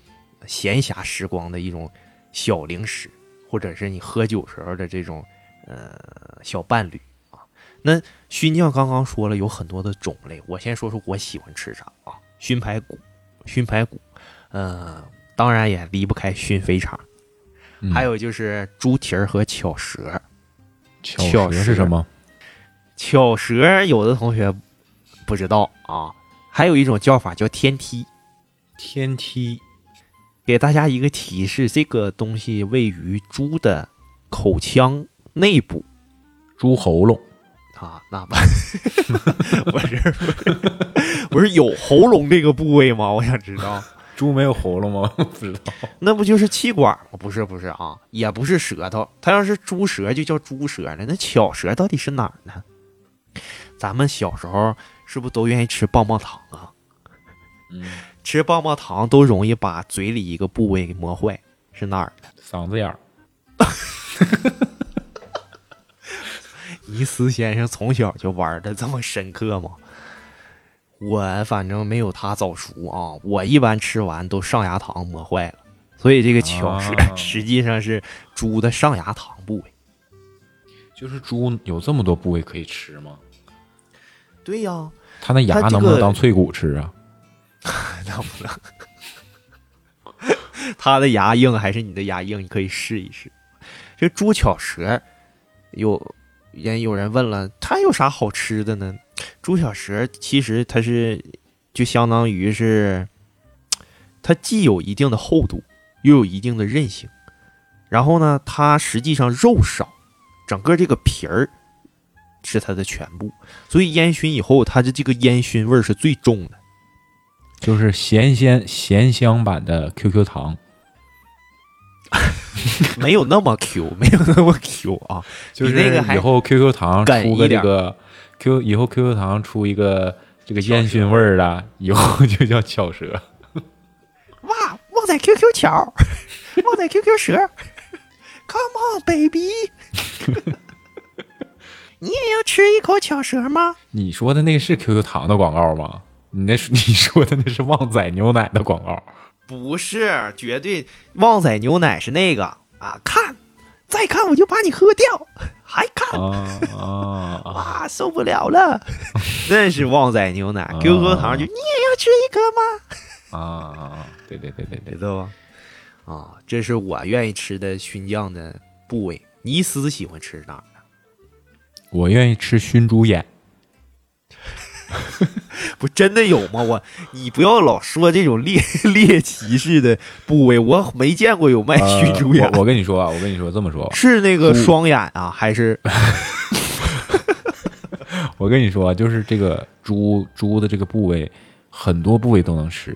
闲暇时光的一种小零食，或者是你喝酒时候的这种呃小伴侣啊。那熏酱刚刚说了有很多的种类，我先说说我喜欢吃啥啊？熏排骨，熏排骨，呃，当然也离不开熏肥肠，嗯还有就是猪蹄儿和巧舌。巧舌是什么？巧舌有的同学不知道啊，还有一种叫法叫天梯。天梯。给大家一个提示，这个东西位于猪的口腔内部猪喉咙。啊，那不不是不是有喉咙这个部位吗？我想知道猪没有喉咙吗？不知道。那不就是气管吗？不是不是啊，也不是舌头。它要是猪舌就叫猪舌了。那巧舌到底是哪儿呢？咱们小时候是不是都愿意吃棒棒糖啊？嗯，吃棒棒糖都容易把嘴里一个部位给磨坏，是哪儿？嗓子眼儿。尼斯先生从小就玩的这么深刻吗？我反正没有他早熟啊，我一般吃完都上牙膛磨坏了，所以这个巧舌啊 实际上是猪的上牙膛部位。就是猪有这么多部位可以吃吗？对呀、它那牙能不能当脆骨吃啊？能不能？他的牙硬还是你的牙硬？你可以试一试。这猪巧舌，有人有人问了，它有啥好吃的呢？猪巧舌其实它是就相当于是，它既有一定的厚度，又有一定的韧性。然后呢，它实际上肉少，整个这个皮儿是它的全部，所以烟熏以后，它的这个烟熏味儿是最重的。就是咸鲜咸香版的 QQ 糖，没有那么 Q，没有那么 Q 啊，就是那个以后 QQ 糖出个这个 Q 以后 QQ 糖出一个这个烟熏味儿的，以后 就叫巧舌。哇，旺仔 QQ 巧，旺仔 QQ 蛇，Come on baby，你也要吃一口巧舌吗？你说的那个是 QQ 糖的广告吗？你那是 你说的那是旺仔牛奶的广告。不是，绝对旺仔牛奶是那个啊，看，再看我就把你喝掉，还看，啊啊啊！哇，受不了了，那是旺仔牛奶啊，QQ 糖就你也要吃一颗吗？啊，对对对对对知，道吧？啊，这是我愿意吃的熏酱的部位。尼斯喜欢吃的？我愿意吃熏猪眼。不真的有吗？我你不要老说这种猎 猎奇式的部位，我没见过有卖熏猪眼。呃我我跟你说啊，我跟你说这么说，是那个双眼啊，还是 我跟你说啊，就是这个猪猪的这个部位，很多部位都能吃。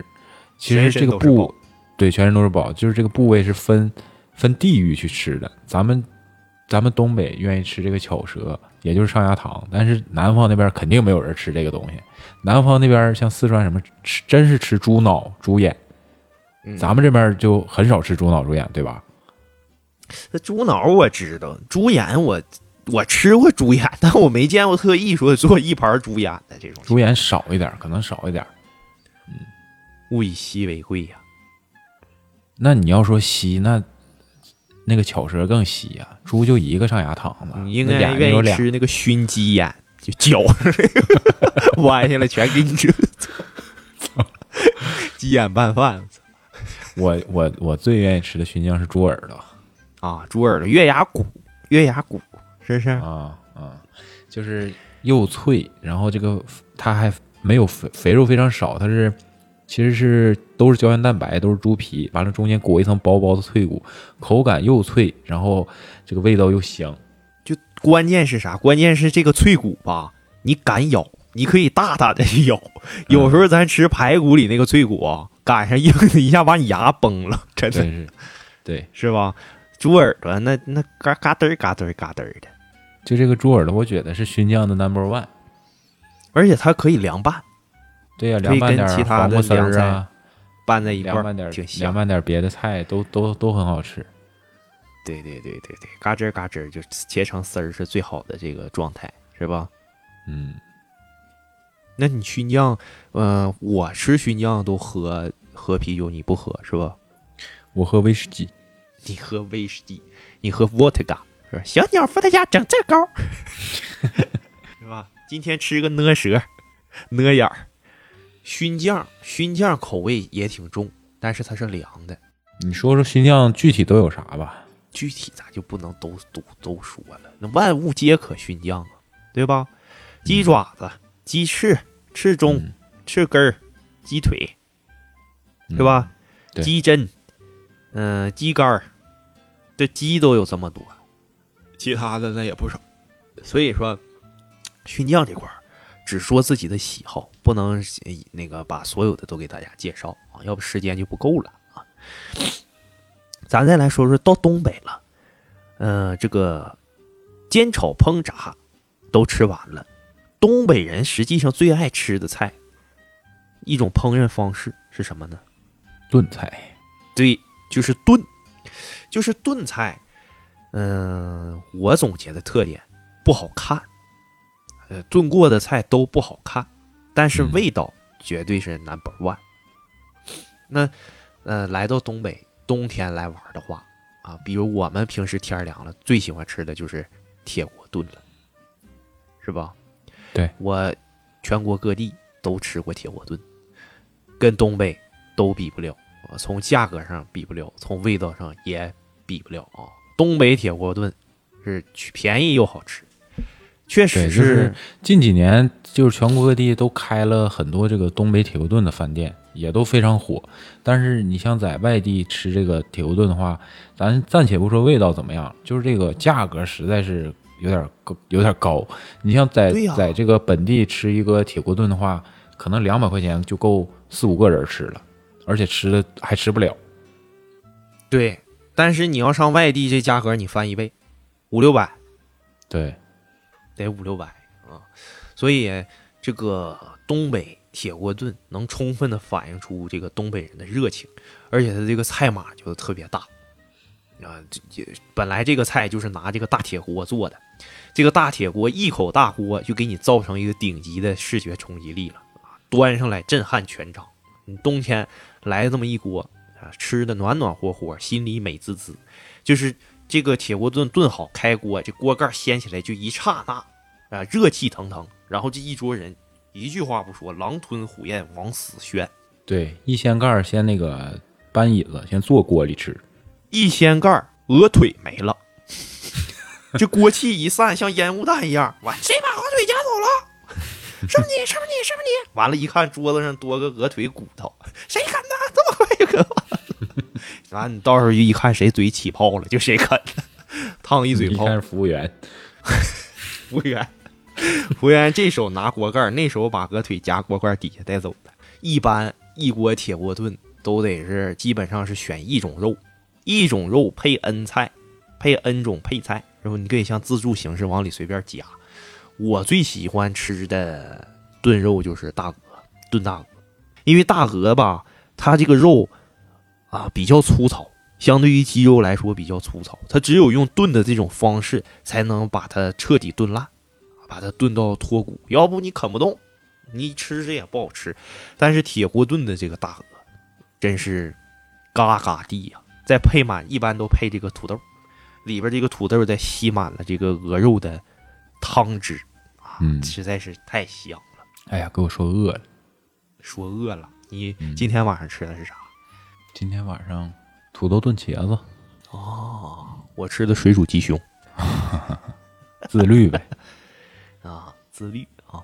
其实这个部对全身都是宝，就是这个部位是分分地域去吃的。咱们咱们东北愿意吃这个巧舌，也就是上牙糖，但是南方那边肯定没有人吃这个东西。南方那边像四川什么吃，真是吃猪脑、猪眼。嗯咱们这边就很少吃猪脑、猪眼，对吧？那猪脑我知道，猪眼我我吃过猪眼，但我没见过特意说做一盘猪眼的这种。猪眼少一点，可能少一点。嗯物以稀为贵呀、那你要说稀，那那个巧舌更稀呀、猪就一个上牙膛子，你应那该愿意。吃那个熏鸡眼，就绞上那个弯下来全给你吃。鸡眼拌饭我我我最愿意吃的熏酱是猪耳朵啊，猪耳朵、月牙骨、月牙骨，是不是？啊啊，就是又脆，然后这个它还没有肥肥肉非常少，它是其实是都是胶原蛋白，都是猪皮，完了中间裹一层薄薄的脆骨，口感又脆，然后这个味道又香。就关键是啥？关键是这个脆骨吧，你敢咬，你可以大胆的去咬。有时候咱吃排骨里那个脆骨啊，赶上硬的 一下把你牙崩了，真的真是，对，是吧？猪耳朵那那嘎嘎嘚儿嘎嘚儿嘎嘚儿的，就这个猪耳朵，我觉得是熏酱的 number one。而且它可以凉拌，对呀、可以凉拌点跟其他的黄瓜丝凉菜儿啊，拌在一块儿凉拌点挺香凉。拌点别的菜都都都很好吃。对对对对对，嘎吱儿嘎吱儿就切成丝儿是最好的这个状态，是吧？嗯，那你熏酱，嗯、我吃熏酱都喝喝啤酒，你不喝是吧？我喝威士忌，你喝威士忌，你喝伏特加是吧？小鸟伏特加整这高，是吧？今天吃个呢舌、呢眼儿，熏酱，熏酱口味也挺重，但是它是凉的。你说说熏酱具体都有啥吧？具体咱就不能都都都说了，那万物皆可熏酱啊，对吧？鸡爪子、鸡翅、翅中、嗯翅根儿、鸡腿，嗯对吧？对鸡胗，嗯、鸡肝儿，这鸡都有这么多，其他的那也不少。所以说，熏酱这块儿只说自己的喜好，不能呃那个把所有的都给大家介绍啊，要不时间就不够了啊。咱再来说说到东北了，呃，这个煎炒烹炸都吃完了，东北人实际上最爱吃的菜，一种烹饪方式是什么呢？炖菜，对，就是炖，就是炖菜。嗯、我总结的特点不好看，呃，炖过的菜都不好看，但是嗯味道绝对是 number one。那呃，来到东北冬天来玩的话啊，比如我们平时天凉了，最喜欢吃的就是铁锅炖了，是吧？对我全国各地都吃过铁锅炖，跟东北都比不了啊，从价格上比不了，从味道上也比不了啊。东北铁锅炖是便宜又好吃，确实对，就是近几年就是全国各地都开了很多这个东北铁锅炖的饭店，也都非常火。但是你像在外地吃这个铁锅炖的话，咱暂且不说味道怎么样，就是这个价格实在是有点高，有点高。你像在、在这个本地吃一个铁锅炖的话，可能两百块钱就够四五个人吃了，而且吃的还吃不了。对，但是你要上外地，这价格你翻一倍，五六百对，得五六百啊。所以这个东北铁锅炖能充分的反映出这个东北人的热情，而且它这个菜码就特别大啊。这本来这个菜就是拿这个大铁锅做的，这个大铁锅一口大锅就给你造成一个顶级的视觉冲击力了啊，端上来震撼全场。你冬天来这么一锅啊，吃的暖暖和和，心里美滋滋。就是这个铁锅炖炖好，开锅，这锅盖掀起来就一刹那啊，热气腾腾，然后这一桌人一句话不说，狼吞虎咽往死炫。对，一掀盖儿先那个搬椅子，先坐锅里吃。一掀盖儿，鹅腿没了，这锅气一散，像烟雾弹一样。完，谁把鹅腿夹走了？是不是你？是不是你？是不是你？完了，一看桌子上多个鹅腿骨头，谁啃的？这么快就啃完了？完，你到时候就一看谁嘴起泡了，就谁啃，烫一嘴泡一看。是服务员，服务员，服务员这手拿锅盖儿，那手把鹅腿夹锅盖儿底下带走的。一般一锅铁锅炖都得是基本上是选一种肉，一种肉配 n 菜，配 n 种配菜，然后你可以像自助形式往里随便加。我最喜欢吃的炖肉就是大鹅，炖大鹅，因为大鹅吧，它这个肉啊比较粗糙，相对于鸡肉来说比较粗糙，它只有用炖的这种方式才能把它彻底炖烂，把它炖到脱骨，要不你啃不动，你吃着也不好吃。但是铁锅炖的这个大鹅，真是嘎嘎地呀、再配满一般都配这个土豆，里边这个土豆再吸满了这个鹅肉的汤汁啊，嗯实在是太香了。哎呀，给我说饿了。说饿了，你嗯今天晚上吃的是啥？今天晚上土豆炖茄子，哦，我吃的水煮鸡胸 自律呗。啊，自律啊，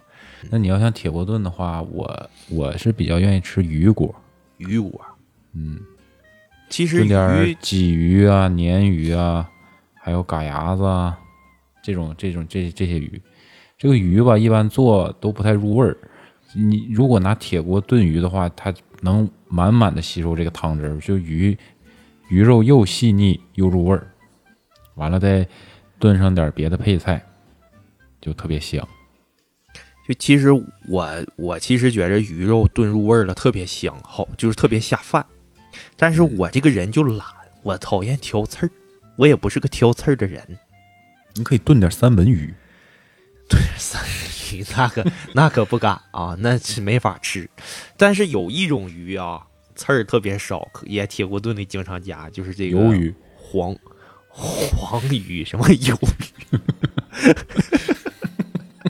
那你要想铁锅炖的话，我我是比较愿意吃鱼锅，鱼锅。嗯，其实炖点鲫鱼啊、鲶鱼啊，还有嘎牙子啊，这种这种这这些鱼，这个鱼吧，一般做都不太入味儿。你如果拿铁锅炖鱼的话，它能满满的吸收这个汤汁儿，就鱼鱼肉又细腻又入味儿。完了再炖上点别的配菜，就特别香。就其实我我其实觉着鱼肉炖入味儿了，特别香，好就是特别下饭。但是我这个人就懒，我讨厌挑刺儿，我也不是个挑刺儿的人。你可以炖点三文鱼，三鱼那可那可不敢啊，那是没法吃。但是有一种鱼啊，刺儿特别少，也铁锅炖的经常加，就是这个鱿鱼。黄黄鱼什么鱿鱼？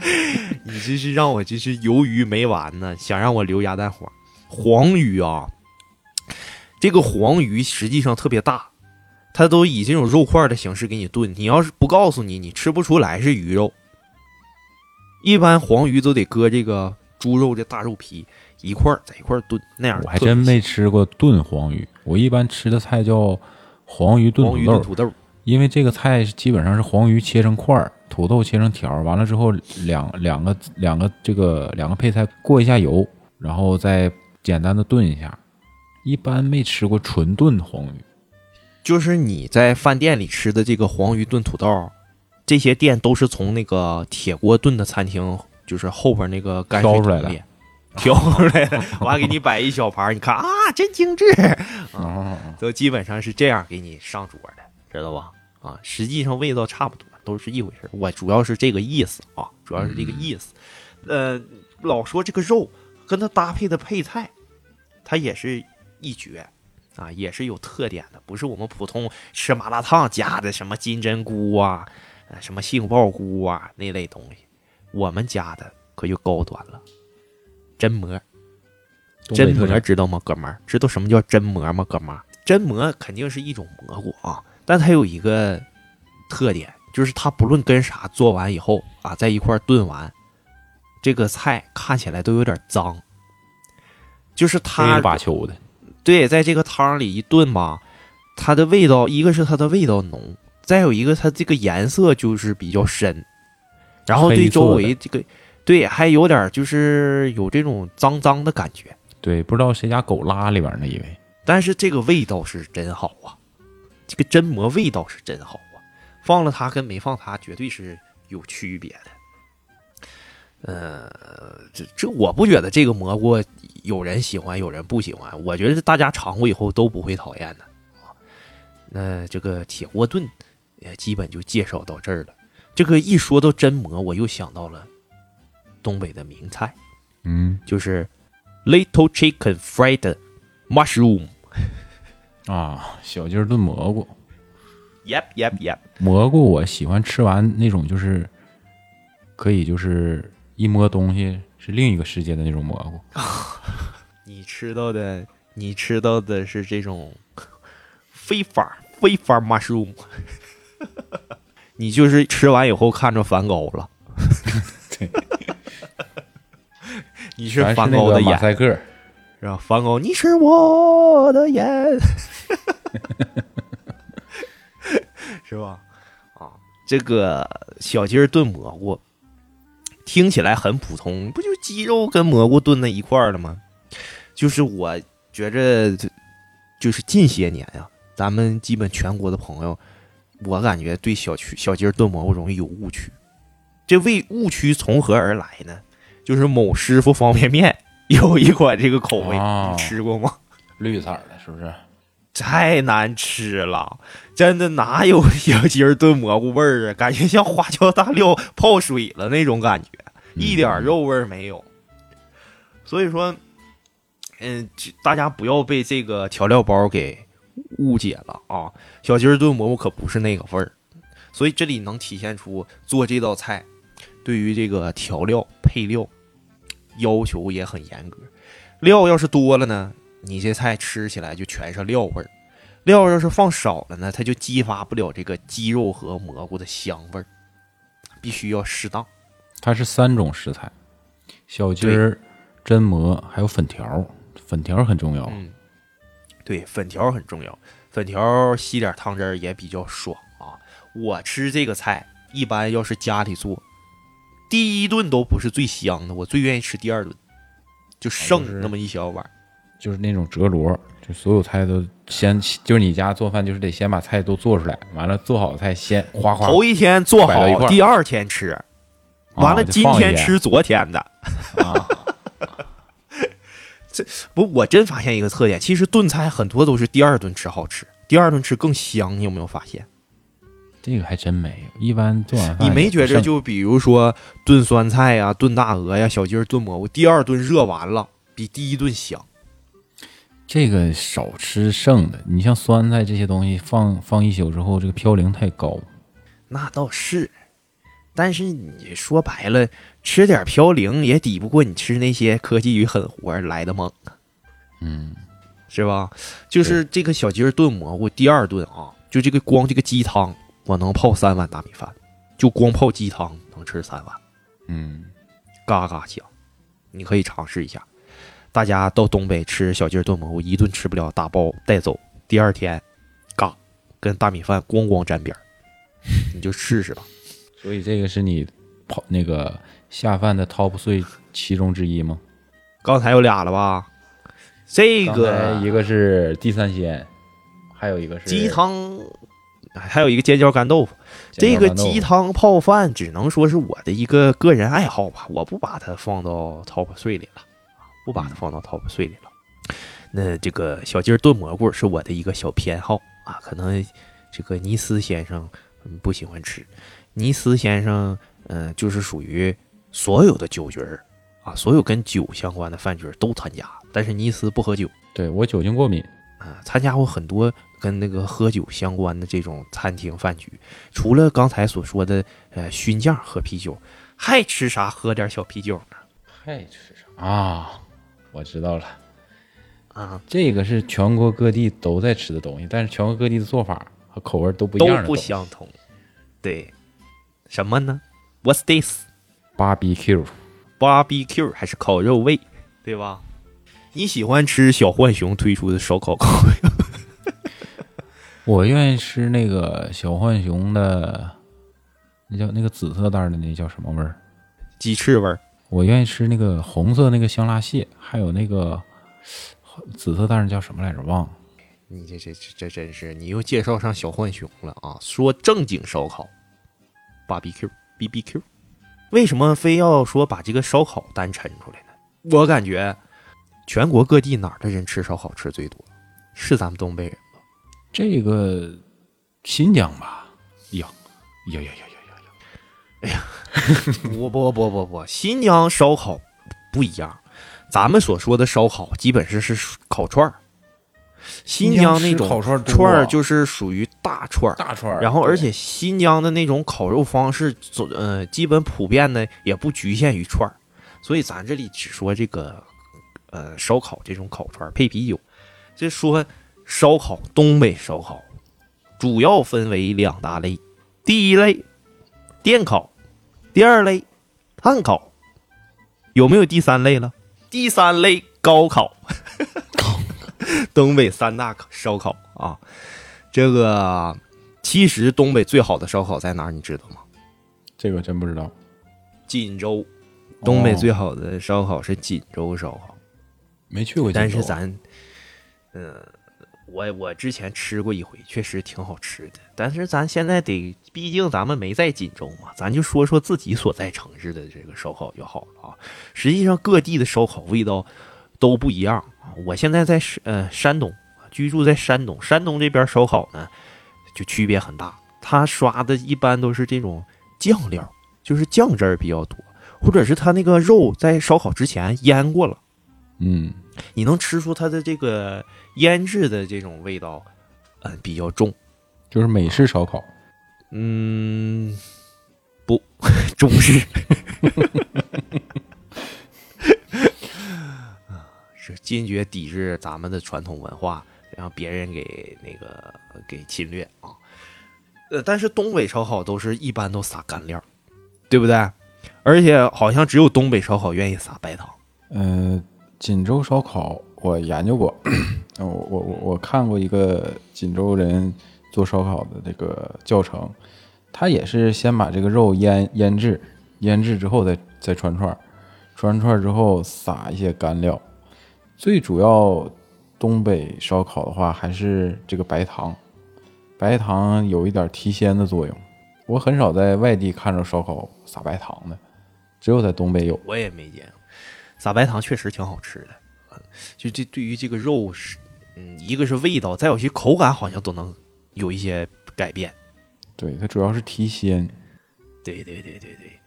你这是让我这是鱿鱼没完呢，想让我留鸭蛋黄。黄鱼啊，这个黄鱼实际上特别大，它都以这种肉块的形式给你炖。你要是不告诉你，你吃不出来是鱼肉。一般黄鱼都得搁这个猪肉的大肉皮一块儿在一块儿炖，那样我还真没吃过炖黄鱼，我一般吃的菜叫黄鱼炖土豆。因为这个菜基本上是黄鱼切成块儿，土豆切成条儿，完了之后两两个两个这个两个配菜过一下油，然后再简单的炖一下。一般没吃过纯炖黄鱼，就是你在饭店里吃的这个黄鱼炖土豆，这些店都是从那个铁锅炖的餐厅，就是后边那个泔水挑出来的挑出来的，我还给你摆一小盘儿，你看啊，真精致，啊，都基本上是这样给你上桌的，知道吧？啊，实际上味道差不多，都是一回事儿。我主要是这个意思啊，主要是这个意思。呃，老说这个肉跟它搭配的配菜，它也是一绝啊，也是有特点的，不是我们普通吃麻辣烫加的什么金针菇啊、呃什么杏鲍菇啊那类东西，我们家的可就高端了，榛蘑。榛蘑知道吗，哥们儿？知道什么叫榛蘑吗，哥们儿？榛蘑肯定是一种蘑菇啊，但它有一个特点，就是它不论跟啥做完以后啊，在一块儿炖完，这个菜看起来都有点脏。就是它的，对，在这个汤里一炖吧，它的味道，一个是它的味道浓，再有一个它这个颜色就是比较深，然后对周围这个对还有点就是有这种脏脏的感觉。对，不知道谁家狗拉里边呢，以为但是这个味道是真好啊，这个榛蘑味道是真好啊，放了它跟没放它绝对是有区别的。呃，这这我不觉得这个蘑菇有人喜欢，有人不喜欢，我觉得大家尝过以后都不会讨厌的啊。那这个铁锅炖也基本就介绍到这儿了。这个一说到榛蘑，我又想到了东北的名菜，嗯就是 little chicken fried mushroom。啊，小鸡儿炖蘑菇，Yep, yep, yep。蘑菇我喜欢吃完那种就是可以就是一摸东西是另一个世界的那种蘑菇，你吃到的，你吃到的是这种 非法非法 mushroom，你就是吃完以后看着梵高了。对，你是梵高的眼，赛克，是吧？梵高，你是我的眼，是吧？啊，这个小鸡儿炖蘑菇听起来很普通，不就鸡肉跟蘑菇炖在一块儿了吗？就是我觉着，就是近些年呀、咱们基本全国的朋友，我感觉对小区小鸡儿炖蘑菇容易有误区。这为误区从何而来呢？就是某师傅方便面有一款这个口味，哦你吃过吗？绿色的，是不是？太难吃了，真的哪有小鸡儿炖蘑菇味儿啊？感觉像花椒大料泡水了那种感觉，一点儿肉味儿没有。所以说，嗯，大家不要被这个调料包给误解了啊！小鸡儿炖蘑菇可不是那个味儿，所以这里能体现出做这道菜对于这个调料配料要求也很严格。料要是多了呢，你这菜吃起来就全是料味儿；料要是放少了呢，它就激发不了这个鸡肉和蘑菇的香味儿，必须要适当。它是三种食材：小鸡儿、榛蘑，还有粉条。粉条很重要。嗯，对，粉条很重要，粉条吸点汤汁儿也比较爽啊。我吃这个菜，一般要是家里做，第一顿都不是最香的，我最愿意吃第二顿，就剩那么一小碗。就是那种折罗，就所有菜都先，就是你家做饭就是得先把菜都做出来，完了做好菜先哗哗头一天做好，第二天吃，完了今天天吃昨天的。啊，不，我真发现一个特点，其实炖菜很多都是第二顿吃好吃，第二顿吃更香。你有没有发现？这个还真没有。一般做完饭你没觉着就比如说炖酸菜呀、炖大鹅呀、小鸡儿炖蘑菇，第二顿热完了比第一顿香。这个少吃剩的？你像酸菜这些东西放放一宿之后，这个嘌呤太高。那倒是，但是你说白了，吃点嘌呤也抵不过你吃那些科技与狠活来的猛啊，嗯，是吧？就是这个小鸡儿炖蘑菇，第二顿啊，就这个光这个鸡汤，我能泡三碗大米饭，就光泡鸡汤能吃三碗。嗯，嘎嘎香，你可以尝试一下。大家到东北吃小鸡儿炖蘑菇，一顿吃不了，打包带走，第二天，嘎，跟大米饭咣咣沾边儿，你就试试吧。所以这个是你跑那个下饭的 top 碎其中之一吗？刚才有俩了吧？这个一个是地三鲜，还有一个是鸡汤，还有一个尖椒干豆腐。这个鸡汤泡饭只能说是我的一个个人爱好吧，我不把它放到 top 碎里了，不把它放到 top 碎里了。那这个小鸡儿炖蘑菇是我的一个小偏好啊，可能这个尼斯先生嗯不喜欢吃。尼斯先生嗯、呃就是属于所有的酒局儿啊，所有跟酒相关的饭局儿都参加，但是尼斯不喝酒。对我酒精过敏，啊，参加过很多跟那个喝酒相关的这种餐厅饭局，除了刚才所说的呃熏酱喝啤酒，还吃啥喝点小啤酒呢？还吃啥啊？我知道了，啊，这个是全国各地都在吃的东西，但是全国各地的做法和口味都不一样都不。相同。对，什么呢？What's this? BBQ Barbecue 还是烤肉味，对吧？你喜欢吃小浣熊推出的烧烤口味？我愿意吃那个小浣熊的，那叫那个紫色袋儿的那叫什么味儿？鸡翅味儿。我愿意吃那个红色那个香辣蟹，还有那个紫色袋儿叫什么来着？忘了。你这这这这真是，你又介绍上小浣熊了啊！说正经烧烤，BBQ BBQ，为什么非要说把这个烧烤单抻出来呢？我感觉全国各地哪儿的人吃烧烤吃最多，是咱们东北人吗？这个新疆吧？呀呀呀呀呀呀！哎呀 不不不不不，新疆烧烤不一样，咱们所说的烧烤基本是是烤串儿，新疆那种烤串儿串儿就是属于大串儿，大串儿，然后，而且新疆的那种烤肉方式，总呃，基本普遍的也不局限于串儿，所以咱这里只说这个呃烧烤这种烤串儿配啤酒。这说烧烤，东北烧烤主要分为两大类，第一类电烤，第二类炭烤，有没有第三类了？第三类高烤，东北三大烤烧烤啊。这个其实东北最好的烧烤在哪儿，你知道吗？这个真不知道。锦州，东北哦最好的烧烤是锦州烧烤，没去过但是咱，嗯、我我之前吃过一回，确实挺好吃的。但是咱现在得，毕竟咱们没在锦州嘛，咱就说说自己所在城市的这个烧烤就好了啊。实际上各地的烧烤味道都不一样啊。我现在在山呃山东，居住在山东，山东这边烧烤呢就区别很大，他刷的一般都是这种酱料，就是酱汁儿比较多，或者是他那个肉在烧烤之前腌过了。嗯，你能吃出它的这个腌制的这种味道，嗯，比较重。就是美式烧烤。嗯，不，中式。坚决抵制咱们的传统文化，让别人给那个给侵略啊。呃，但是东北烧烤都是一般都撒干料，对不对？而且好像只有东北烧烤愿意撒白糖。呃，锦州烧烤我研究过，我我我看过一个锦州人做烧烤的这个教程，他也是先把这个肉腌腌制，腌制之后再再串串，串完串之后撒一些干料。最主要东北烧烤的话还是这个白糖，白糖有一点提鲜的作用。我很少在外地看着烧烤撒白糖的，只有在东北有。我也没见过，撒白糖确实挺好吃的。嗯就这对于这个肉是，嗯，一个是味道，再有些口感好像都能有一些改变。对，它主要是提鲜。对对对对对，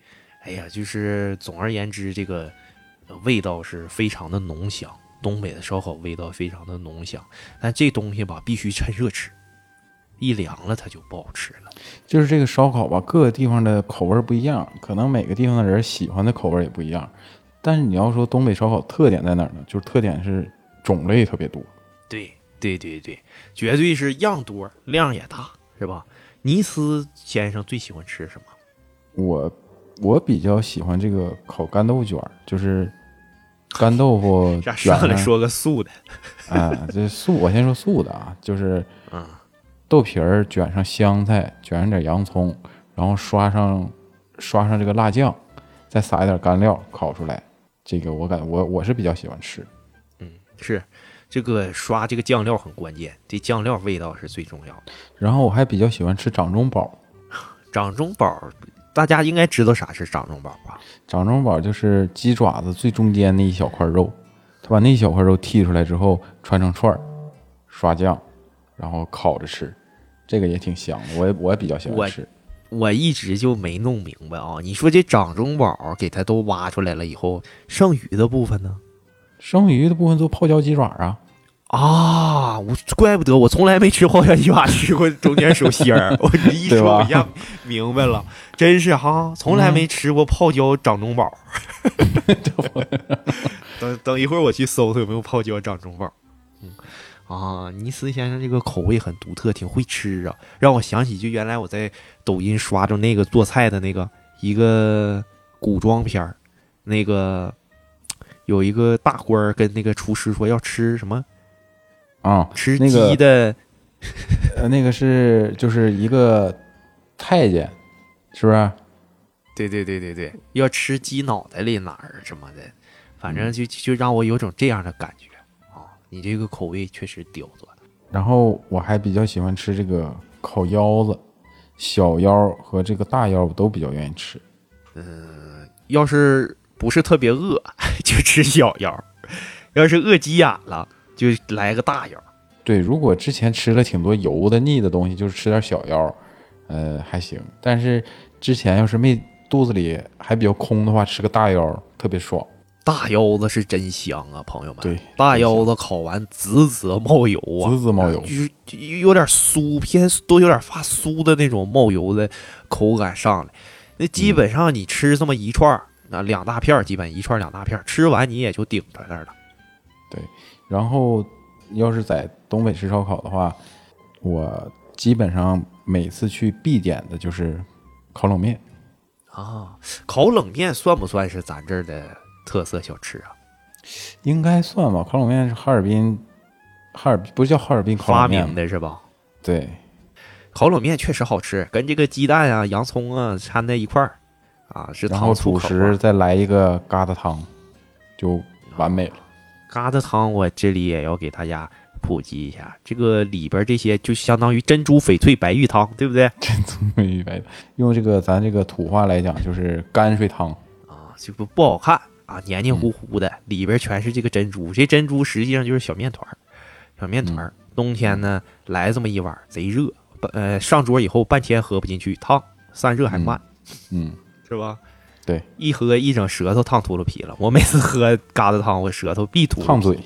哎呀，就是总而言之，这个呃味道是非常的浓香。东北的烧烤味道非常的浓香，但这东西吧必须趁热吃，一凉了它就不好吃了。就是这个烧烤吧，各个地方的口味不一样，可能每个地方的人喜欢的口味也不一样。但是你要说东北烧烤特点在哪儿呢？就是特点是种类特别多。对对对对，绝对是样多量也大，是吧？尼斯先生最喜欢吃什么？我我比较喜欢这个烤干豆腐卷，就是干豆腐卷上上来说个素的，啊，这素我先说素的啊，就是嗯豆皮儿卷上香菜，卷上点洋葱，然后刷上刷上这个辣酱，再撒一点干料烤出来，这个我感我我是比较喜欢吃。嗯是这个刷这个酱料很关键，这酱料味道是最重要的。然后我还比较喜欢吃掌中宝，掌中宝，大家应该知道啥是掌中宝吧？掌中宝就是鸡爪子最中间那一小块肉，他把那一小块肉剔出来之后穿成串儿，刷酱，然后烤着吃，这个也挺香的，我也我也比较喜欢吃。我一直就没弄明白啊！你说这掌中宝给它都挖出来了以后，剩余的部分呢？剩余的部分做泡椒鸡爪啊，啊，我怪不得我从来没吃泡椒鸡爪，吃过中间手心儿。我一说，我一下明白了，真是哈，从来没吃过泡椒掌中宝。等等一会儿我去搜搜有没有泡椒掌中宝。嗯啊，尼斯先生这个口味很独特，挺会吃啊，让我想起就原来我在抖音刷着那个做菜的那个一个古装片儿，那个有一个大官儿跟那个厨师说要吃什么啊，吃鸡的。呃，那个是就是一个太监，是不是？对对对对对，要吃鸡脑袋里哪儿什么的，反正就就让我有种这样的感觉啊！你这个口味确实刁钻。然后我还比较喜欢吃这个烤腰子，小腰和这个大腰我都比较愿意吃。要是不是特别饿，就吃小腰；要是饿急眼了，就来个大腰。对，如果之前吃了挺多油的腻的东西，就是吃点小腰，呃，还行。但是之前要是没肚子里还比较空的话，吃个大腰特别爽。大腰子是真香啊，朋友们！对，大腰子烤完滋滋冒油啊，滋滋冒油就是有点酥，偏都有点发酥的那种冒油的口感上来。那基本上你吃这么一串儿，那两大片儿，基本一串儿两大片儿，吃完你也就顶在那儿了。然后要是在东北吃烧烤的话，我基本上每次去必点的就是烤冷面。啊，烤冷面算不算是咱这儿的特色小吃啊？应该算吧，烤冷面是哈尔滨，哈尔不是叫哈尔滨烤发冷面吗？明的是吧？对，烤冷面确实好吃，跟这个鸡蛋啊、洋葱啊掺在一块儿，啊，是然后主食再来一个疙瘩汤，就完美了。疙瘩汤，我这里也要给大家普及一下，这个里边这些就相当于珍珠翡翠白玉汤，对不对？珍珠美白的，用这个咱这个土话来讲，就是泔水汤。啊，这不不好看啊，黏黏糊糊的，里边全是这个珍珠，这珍珠实际上就是小面团儿，小面团儿。冬天呢来这么一碗，贼热，半呃上桌以后半天喝不进去，烫，散热还慢，嗯，是吧？对，一喝一整舌头烫秃噜皮了。我每次喝疙瘩汤，我舌头必秃烫嘴。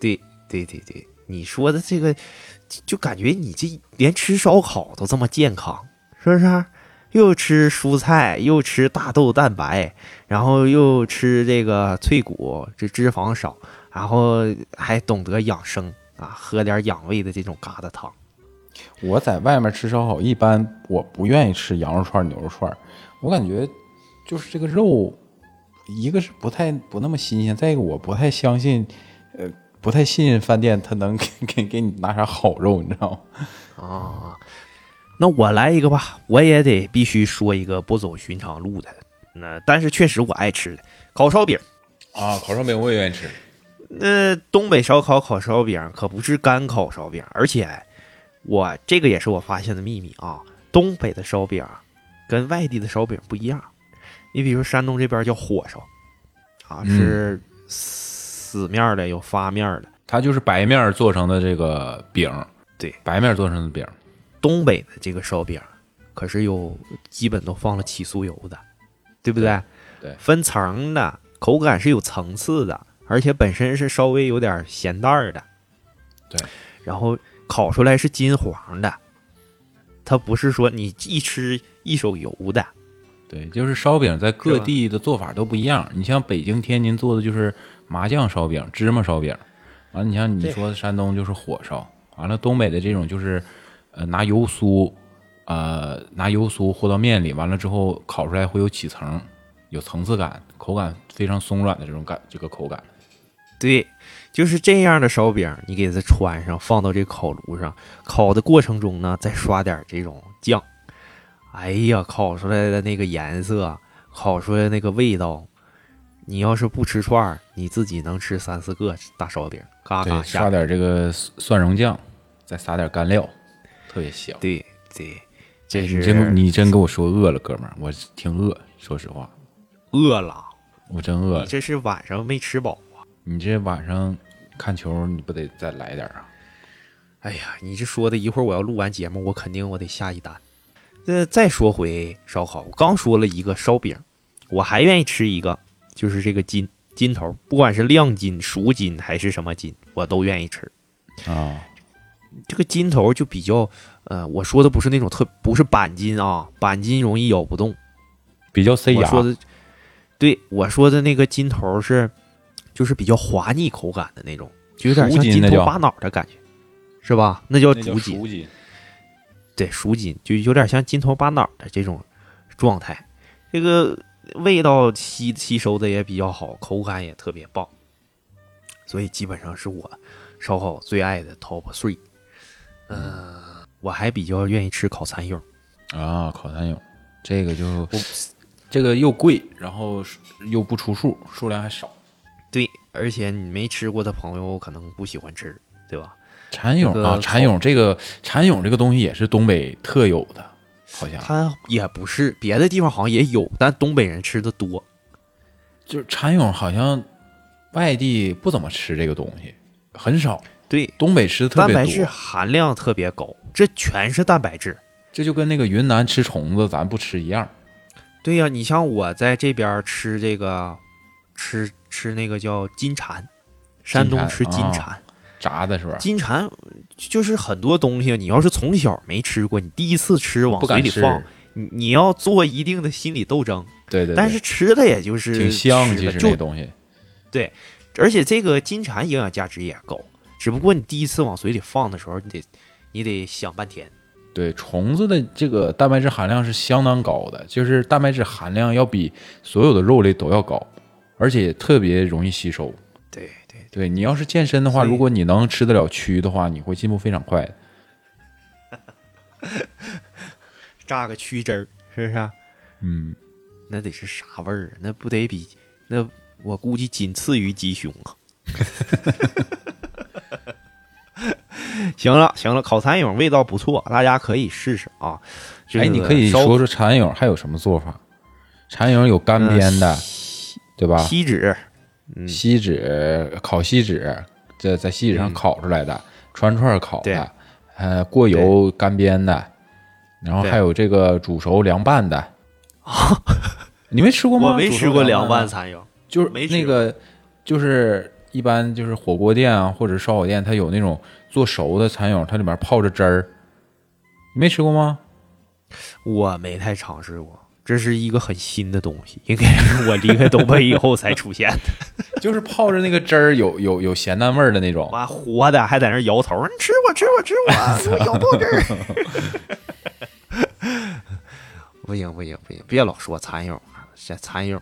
对对对对，你说的这个，就就感觉你这连吃烧烤都这么健康，是不是？又吃蔬菜，又吃大豆蛋白，然后又吃这个脆骨，这脂肪少，然后还懂得养生啊，喝点养胃的这种疙瘩汤。我在外面吃烧烤，一般我不愿意吃羊肉串、牛肉串，我感觉就是这个肉，一个是不太不那么新鲜，再一个我不太相信，呃，不太信任饭店他能 给给给你拿啥好肉，你知道吗？啊，那我来一个吧，我也得必须说一个不走寻常路的。那但是确实我爱吃的烤烧饼。啊，烤烧饼我也愿意吃。那东北烧烤烤烧饼可不是干烤烧饼，而且我这个也是我发现的秘密啊，东北的烧饼跟外地的烧饼不一样。你比如山东这边叫火烧，啊嗯是死面儿的，有发面儿的。它就是白面儿做成的这个饼，对，白面儿做成的饼。东北的这个烧饼可是有基本都放了起酥油的，对不对？对对分层的，口感是有层次的，而且本身是稍微有点咸淡儿的。对，然后烤出来是金黄的，它不是说你一吃一手油的。对，就是烧饼在各地的做法都不一样。你像北京、天津做的就是麻酱烧饼、芝麻烧饼，完了你像你说的山东就是火烧，完了东北的这种就是呃拿油酥，呃拿油酥和到面里，完了之后烤出来会有起层，有层次感，口感非常松软的这种感，这个口感。对，就是这样的烧饼，你给它穿上，放到这烤炉上，烤的过程中呢，再刷点这种酱，哎呀，烤出来的那个颜色，烤出来的那个味道，你要是不吃串儿，你自己能吃三四个大烧饼，嘎嘎对，下刷。点这个蒜蓉酱，再撒点干料，特别香。对对，这是你真你真给我说饿了，哥们儿，我挺饿，说实话，饿了，我真饿了。你这是晚上没吃饱啊？你这晚上看球，你不得再来点啊？哎呀，你这说的，一会儿我要录完节目，我肯定我得下一单。那再说回烧烤，我刚说了一个烧饼，我还愿意吃一个，就是这个筋筋头，不管是亮筋、熟筋还是什么筋，我都愿意吃。啊，这个筋头就比较，呃，我说的不是那种特，不是板筋啊，板筋容易咬不动。比较塞牙。我说的，对我说的那个筋头是，就是比较滑腻口感的那种，就有点像熟筋头巴脑的感觉，是吧？那叫那叫竹筋。对，熟筋就有点像筋头巴脑的这种状态，这个味道吸吸收的也比较好，口感也特别棒，所以基本上是我烧烤最爱的 top three。嗯、我还比较愿意吃烤蚕蛹，啊，烤蚕蛹，这个就这个又贵，然后又不出数，数量还少。对，而且你没吃过的朋友可能不喜欢吃，对吧？蚕蛹啊，蚕蛹这个蚕蛹这个东西也是东北特有的，好像它也不是别的地方好像也有，但东北人吃的多。就是蚕蛹好像外地不怎么吃这个东西，很少。对，东北吃的特别多蛋白质，含量特别高，这全是蛋白质。这就跟那个云南吃虫子咱不吃一样。对呀、你像我在这边吃这个，吃吃那个叫金蝉，山东吃金啊蝉。炸的是吧？金蝉就是很多东西，你要是从小没吃过，你第一次吃往。嘴里放，你你要做一定的心理斗争。对对对，但是吃的也就是挺香，其实吃的就那东西。对而且这个金蝉营养价值也高，只不过你第一次往嘴里放的时候，你得你得想半天。对虫子的这个蛋白质含量是相当高的，就是蛋白质含量要比所有的肉类都要高，而且特别容易吸收。对你要是健身的话，如果你能吃得了蛆的话，你会进步非常快的。榨个蛆汁儿，是不是啊？嗯，那得是啥味儿啊？那不得比那我估计仅次于鸡胸啊。行了行了，烤蚕蛹味道不错，大家可以试试啊。这哎，你可以说说蚕蛹还有什么做法？蚕蛹有干煸的，对吧？锡纸，嗯，锡纸烤锡纸，在在锡纸上嗯烤出来的，串串烤的，呃，过油干煸的，然后还有这个煮熟凉拌的。你没吃过吗？我没吃过凉拌蚕蛹，就是没吃那个，就是一般就是火锅店啊或者烧烤店，它有那种做熟的蚕蛹，它里面泡着汁儿。你没吃过吗？我没太尝试过。这是一个很新的东西，应该是我离开东北以后才出现的。就是泡着那个汁儿，有有有咸淡味儿的那种。妈活的还在那摇头，你吃我吃我吃我，我咬豆汁儿。不行不行不行，别老说蚕蛹啊，这蚕蛹，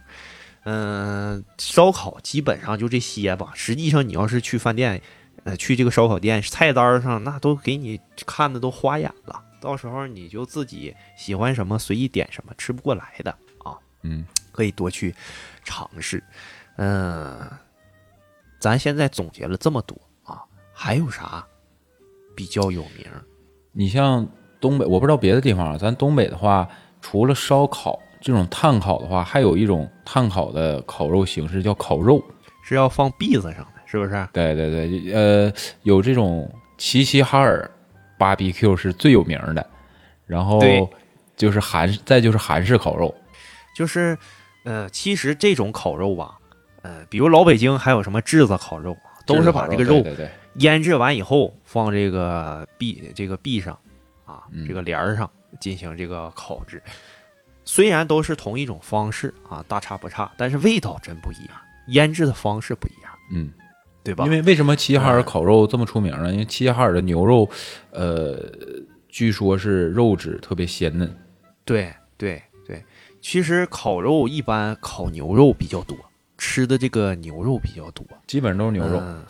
嗯、烧烤基本上就这些吧。实际上，你要是去饭店，呃，去这个烧烤店，菜单上那都给你看的都花眼了，到时候你就自己喜欢什么随意点什么，吃不过来的啊。嗯，可以多去尝试。嗯、咱现在总结了这么多啊，还有啥比较有名？你像东北，我不知道别的地方啊，咱东北的话，除了烧烤这种炭烤的话，还有一种炭烤的烤肉形式叫烤肉。是要放篦子上的，是不是？对对对，呃，有这种齐齐哈尔 BBQ 是最有名的，然后对就是韩，再就是韩式烤肉。就是，呃，其实这种烤肉吧，呃，比如老北京还有什么炙子烤肉，都是把这个肉腌制完以后放这个壁这个壁上啊，嗯这个帘儿上进行这个烤制。虽然都是同一种方式啊，大差不差，但是味道真不一样，腌制的方式不一样，嗯，对吧？因为为什么齐齐哈尔嗯烤肉这么出名呢？因为齐齐哈尔的牛肉，呃，据说是肉质特别鲜嫩。对对对，其实烤肉一般烤牛肉比较多，吃的这个牛肉比较多。基本上都是牛肉。嗯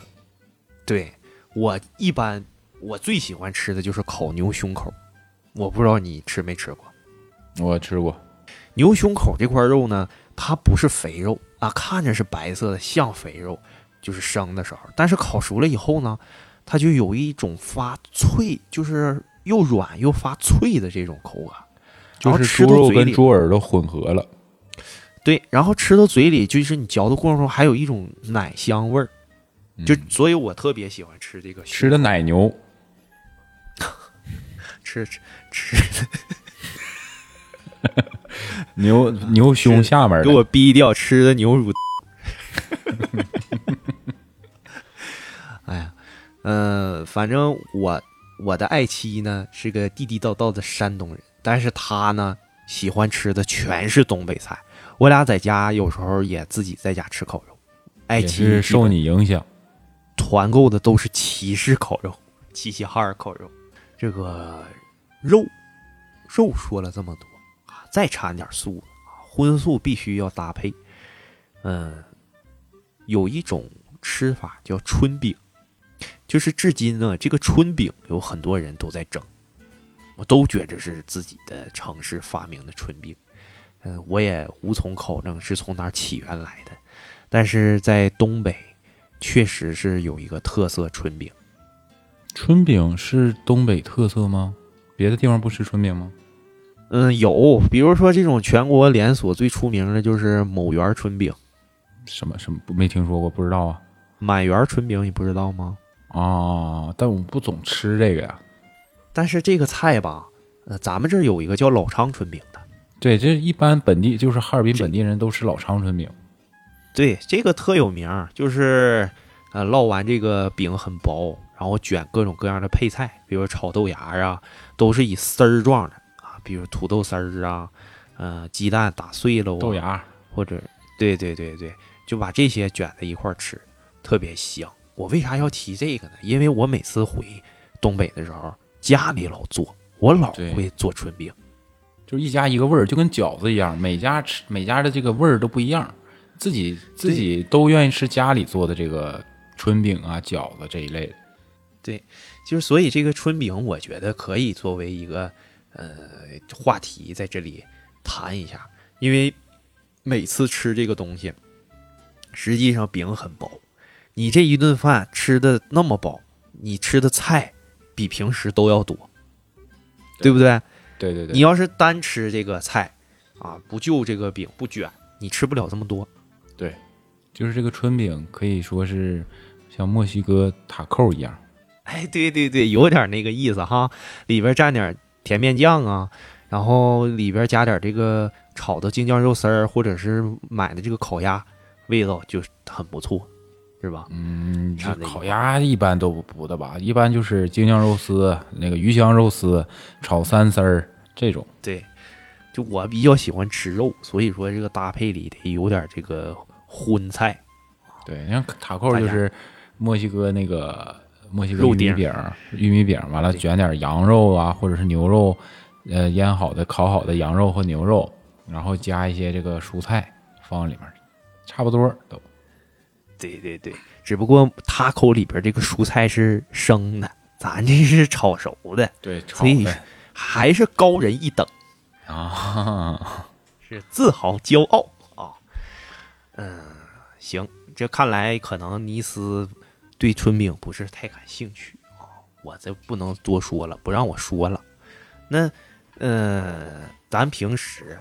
对我一般我最喜欢吃的就是烤牛胸口，我不知道你吃没吃过。我吃过，牛胸口这块肉呢，它不是肥肉啊，看着是白色的，像肥肉，就是生的时候，但是烤熟了以后呢，它就有一种发脆，就是又软又发脆的这种口感。就是猪肉跟猪耳朵混合了。对，然后吃到嘴里，就是你嚼的过程中还有一种奶香味儿，就嗯所以我特别喜欢吃这个吃的奶牛，吃 吃吃，牛牛胸下面，给我逼掉吃的牛乳。嗯、反正我我的爱妻呢是个地地道道的山东人，但是她呢喜欢吃的全是东北菜。我俩在家有时候也自己在家吃烤肉，爱也妻是受你影响。团购的都是齐氏烤肉、齐齐哈尔烤肉。这个肉肉说了这么多啊，再掺点素啊，荤素必须要搭配。嗯，有一种吃法叫春饼，就是至今呢，这个春饼有很多人都在争，我都觉着是自己的城市发明的春饼。嗯，我也无从考证是从哪儿起源来的，但是在东北。确实是有一个特色春饼，春饼是东北特色吗？别的地方不吃春饼吗？嗯，有，比如说这种全国连锁最出名的就是某园春饼，什么什么没听说过，不知道啊。满园春饼你不知道吗？啊，但我不总吃这个呀。但是这个菜吧，呃，咱们这儿有一个叫老昌春饼的，对，这一般本地就是哈尔滨本地人都吃老昌春饼。对，这个特有名儿，就是呃烙完这个饼很薄，然后卷各种各样的配菜，比如炒豆芽啊，都是以丝儿状的啊，比如土豆丝儿啊，呃，鸡蛋打碎了、啊，豆芽，或者对对对对，就把这些卷在一块儿吃，特别香。我为啥要提这个呢？因为我每次回东北的时候，家里老做，我老会做春饼。就是一家一个味儿，就跟饺子一样，每家吃每家的这个味儿都不一样。自己自己都愿意吃家里做的这个春饼啊、饺子这一类的。对就是所以这个春饼，我觉得可以作为一个呃话题在这里谈一下，因为每次吃这个东西，实际上饼很薄，你这一顿饭吃的那么饱，你吃的菜比平时都要多，对不对？对对对，你要是单吃这个菜啊，不就这个饼不卷，你吃不了这么多。对，就是这个春饼可以说是像墨西哥塔扣一样。哎，对对对，有点那个意思哈，里边蘸点甜面酱啊，然后里边加点这个炒的京酱肉丝儿，或者是买的这个烤鸭，味道就很不错，是吧？嗯，烤鸭一般都不的吧，一般就是京酱肉丝、那个鱼香肉丝、炒三丝儿这种。对，就我比较喜欢吃肉，所以说这个搭配里得有点这个荤菜。对，你看塔扣就是墨西哥那个墨西哥玉米饼，玉米饼完了卷点羊肉啊，或者是牛肉，呃，腌好的、烤好的羊肉或牛肉，然后加一些这个蔬菜放里面，差不多都。对对对，只不过他口里边这个蔬菜是生的，咱这是炒熟的，对，炒所以的还是高人一等。啊，是自豪骄傲啊。嗯，行，这看来可能尼斯对春饼不是太感兴趣啊，我这不能多说了，不让我说了。那，呃，咱平时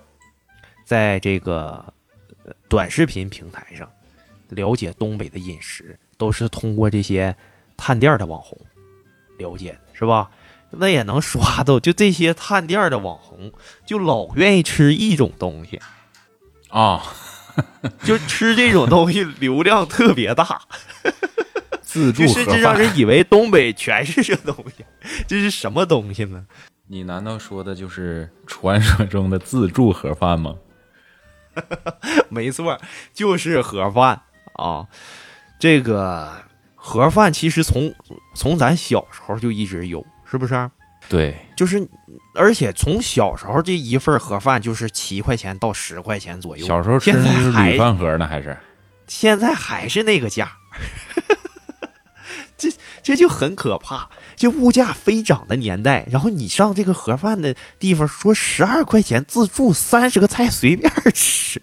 在这个呃短视频平台上了解东北的饮食，都是通过这些探店的网红了解的，是吧？那也能刷到，就这些探店的网红，就老愿意吃一种东西，啊，就吃这种东西流量特别大，自助就盒甚至让。人以为东北全是这东西，这是什么东西呢？你难道说的就是传说中的自助盒饭吗？没错，就是盒饭啊。这个盒饭其实从从咱小时候就一直有，是不是？对，就是，而且从小时候这一份盒饭就是七块钱到十块钱左右，小时候吃现在那就是还铝饭盒呢，还是现在还是那个价，这这就很可怕。这物价飞涨的年代，然后你上这个盒饭的地方说十二块钱自助三十个菜随便吃，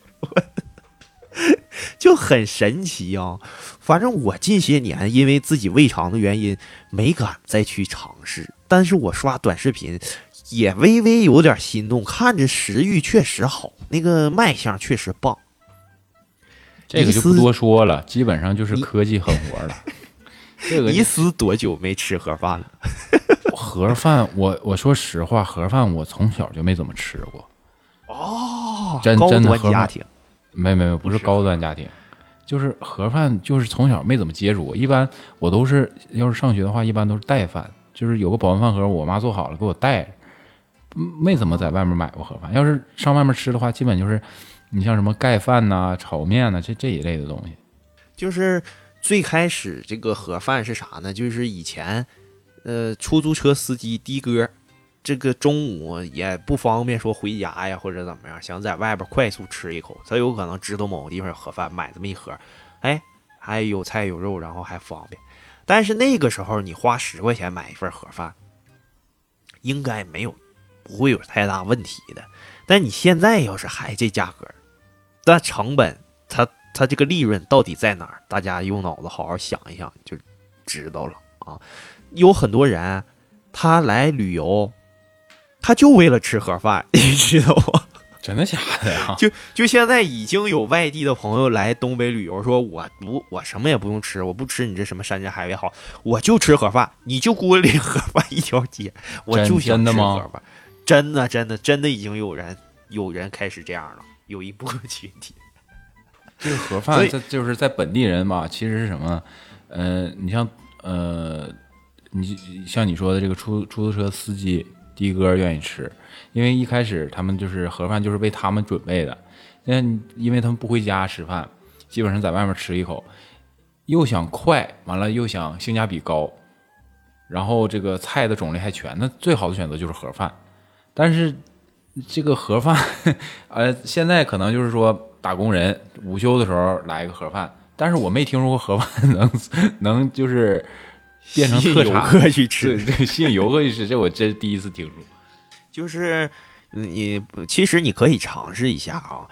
就很神奇啊。反正我近些年因为自己胃肠的原因，没敢再去尝试。但是我刷短视频也微微有点心动，看着食欲确实好，那个卖相确实棒。这个就不多说了，基本上就是科技狠活了。这个一思多久没吃盒饭了？盒饭，我我说实话，盒饭我从小就没怎么吃过。哦，真真的家庭，没没没，不是是高端家庭，就是盒饭，就是从小没怎么接触过。一般我都是要是上学的话，一般都是带饭，就是有个保温饭盒，我妈做好了给我带着，嗯没怎么在外面买过盒饭。要是上外面吃的话，基本就是你像什么盖饭呐、炒面呐，这这一类的东西。就是最开始这个盒饭是啥呢？就是以前，呃，出租车司机的哥，这个中午也不方便说回家呀，或者怎么样，想在外边快速吃一口，他有可能知道某个地方有盒饭，买这么一盒，哎，还有菜有肉，然后还方便。但是那个时候你花十块钱买一份盒饭，应该没有不会有太大问题的。但你现在要是还这价格，那成本它它这个利润到底在哪儿？大家用脑子好好想一想就知道了啊。有很多人他来旅游，他就为了吃盒饭，你知道吗？真的假的呀？就就现在已经有外地的朋友来东北旅游，说我不我什么也不用吃，我不吃你这什么山珍海味好，我就吃盒饭，你就锅里盒饭一条街，我就想吃真的吗盒饭。真的真的真的已经有人有人开始这样了，有一部分群体。这个盒饭在就是在本地人吧，其实是什么呢？呃，你像呃，你像你说的这个出出租车司机的哥愿意吃，因为一开始他们就是盒饭就是为他们准备的，因为因为他们不回家吃饭，基本上在外面吃一口，又想快，完了又想性价比高，然后这个菜的种类还全，那最好的选择就是盒饭。但是这个盒饭，呃，现在可能就是说打工人午休的时候来一个盒饭，但是我没听说过盒饭 能能就是变成吸引游客去吃吸引游客去吃，这我真第一次听说。就是你其实你可以尝试一下啊，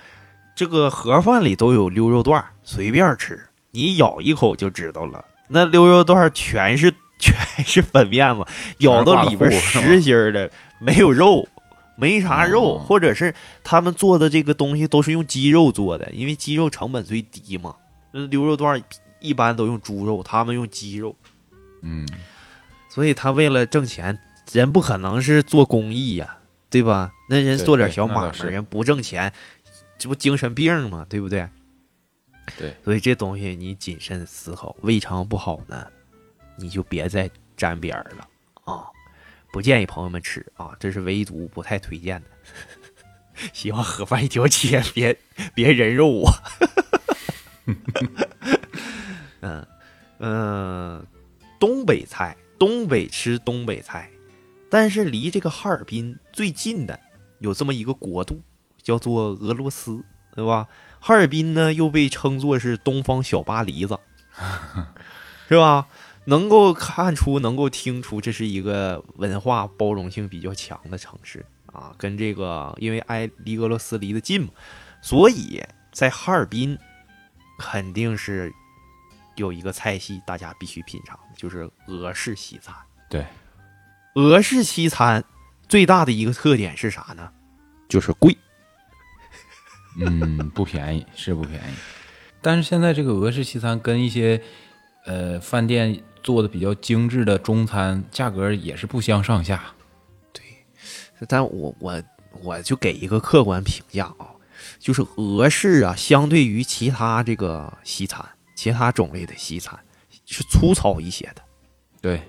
这个盒饭里都有溜肉段，随便吃，你咬一口就知道了。那溜肉段全是 全是粉面子，咬到里边实心的，没有肉，没啥肉，哦或者是他们做的这个东西都是用鸡肉做的，因为鸡肉成本最低嘛。那溜肉段一般都用猪肉，他们用鸡肉。嗯，所以他为了挣钱，人不可能是做公益呀、对吧？那人做点小买卖，人不挣钱，这不精神病吗？对不对？对，所以这东西你谨慎思考，胃肠不好呢，你就别再沾边儿了啊！不建议朋友们吃啊，这是唯独不太推荐的。希望盒饭一条街，别别人肉我。嗯 嗯，东北菜，东北吃东北菜，但是离这个哈尔滨最近的有这么一个国度，叫做俄罗斯，对吧？哈尔滨呢又被称作是东方小巴黎子，是吧？能够看出，能够听出，这是一个文化包容性比较强的城市啊。跟这个，因为挨离俄罗斯离得近嘛，所以在哈尔滨肯定是有一个菜系大家必须品尝，就是俄式西餐。对，俄式西餐最大的一个特点是啥呢？就是贵。嗯，不便宜，是不便宜。但是现在这个俄式西餐跟一些呃饭店做的比较精致的中餐价格也是不相上下。对但我我我就给一个客观评价啊，就是俄式啊，相对于其他这个西餐，其他种类的西餐是粗糙一些的，对，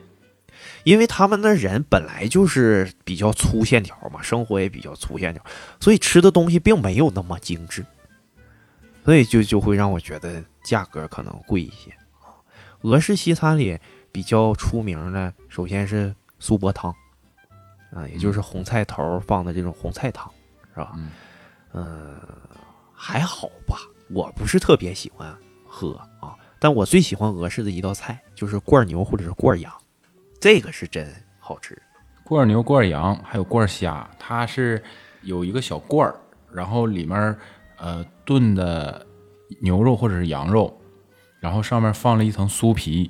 因为他们那人本来就是比较粗线条嘛，生活也比较粗线条，所以吃的东西并没有那么精致，所以就就会让我觉得价格可能贵一些。俄式西餐里比较出名的，首先是苏泊汤，啊，也就是红菜头放的这种红菜汤，是吧？嗯。嗯，还好吧，我不是特别喜欢喝。啊，但我最喜欢俄式的一道菜就是罐牛或者是罐羊，这个是真好吃。罐牛、罐羊还有罐虾，它是有一个小罐儿，然后里面呃炖的牛肉或者是羊肉，然后上面放了一层酥皮。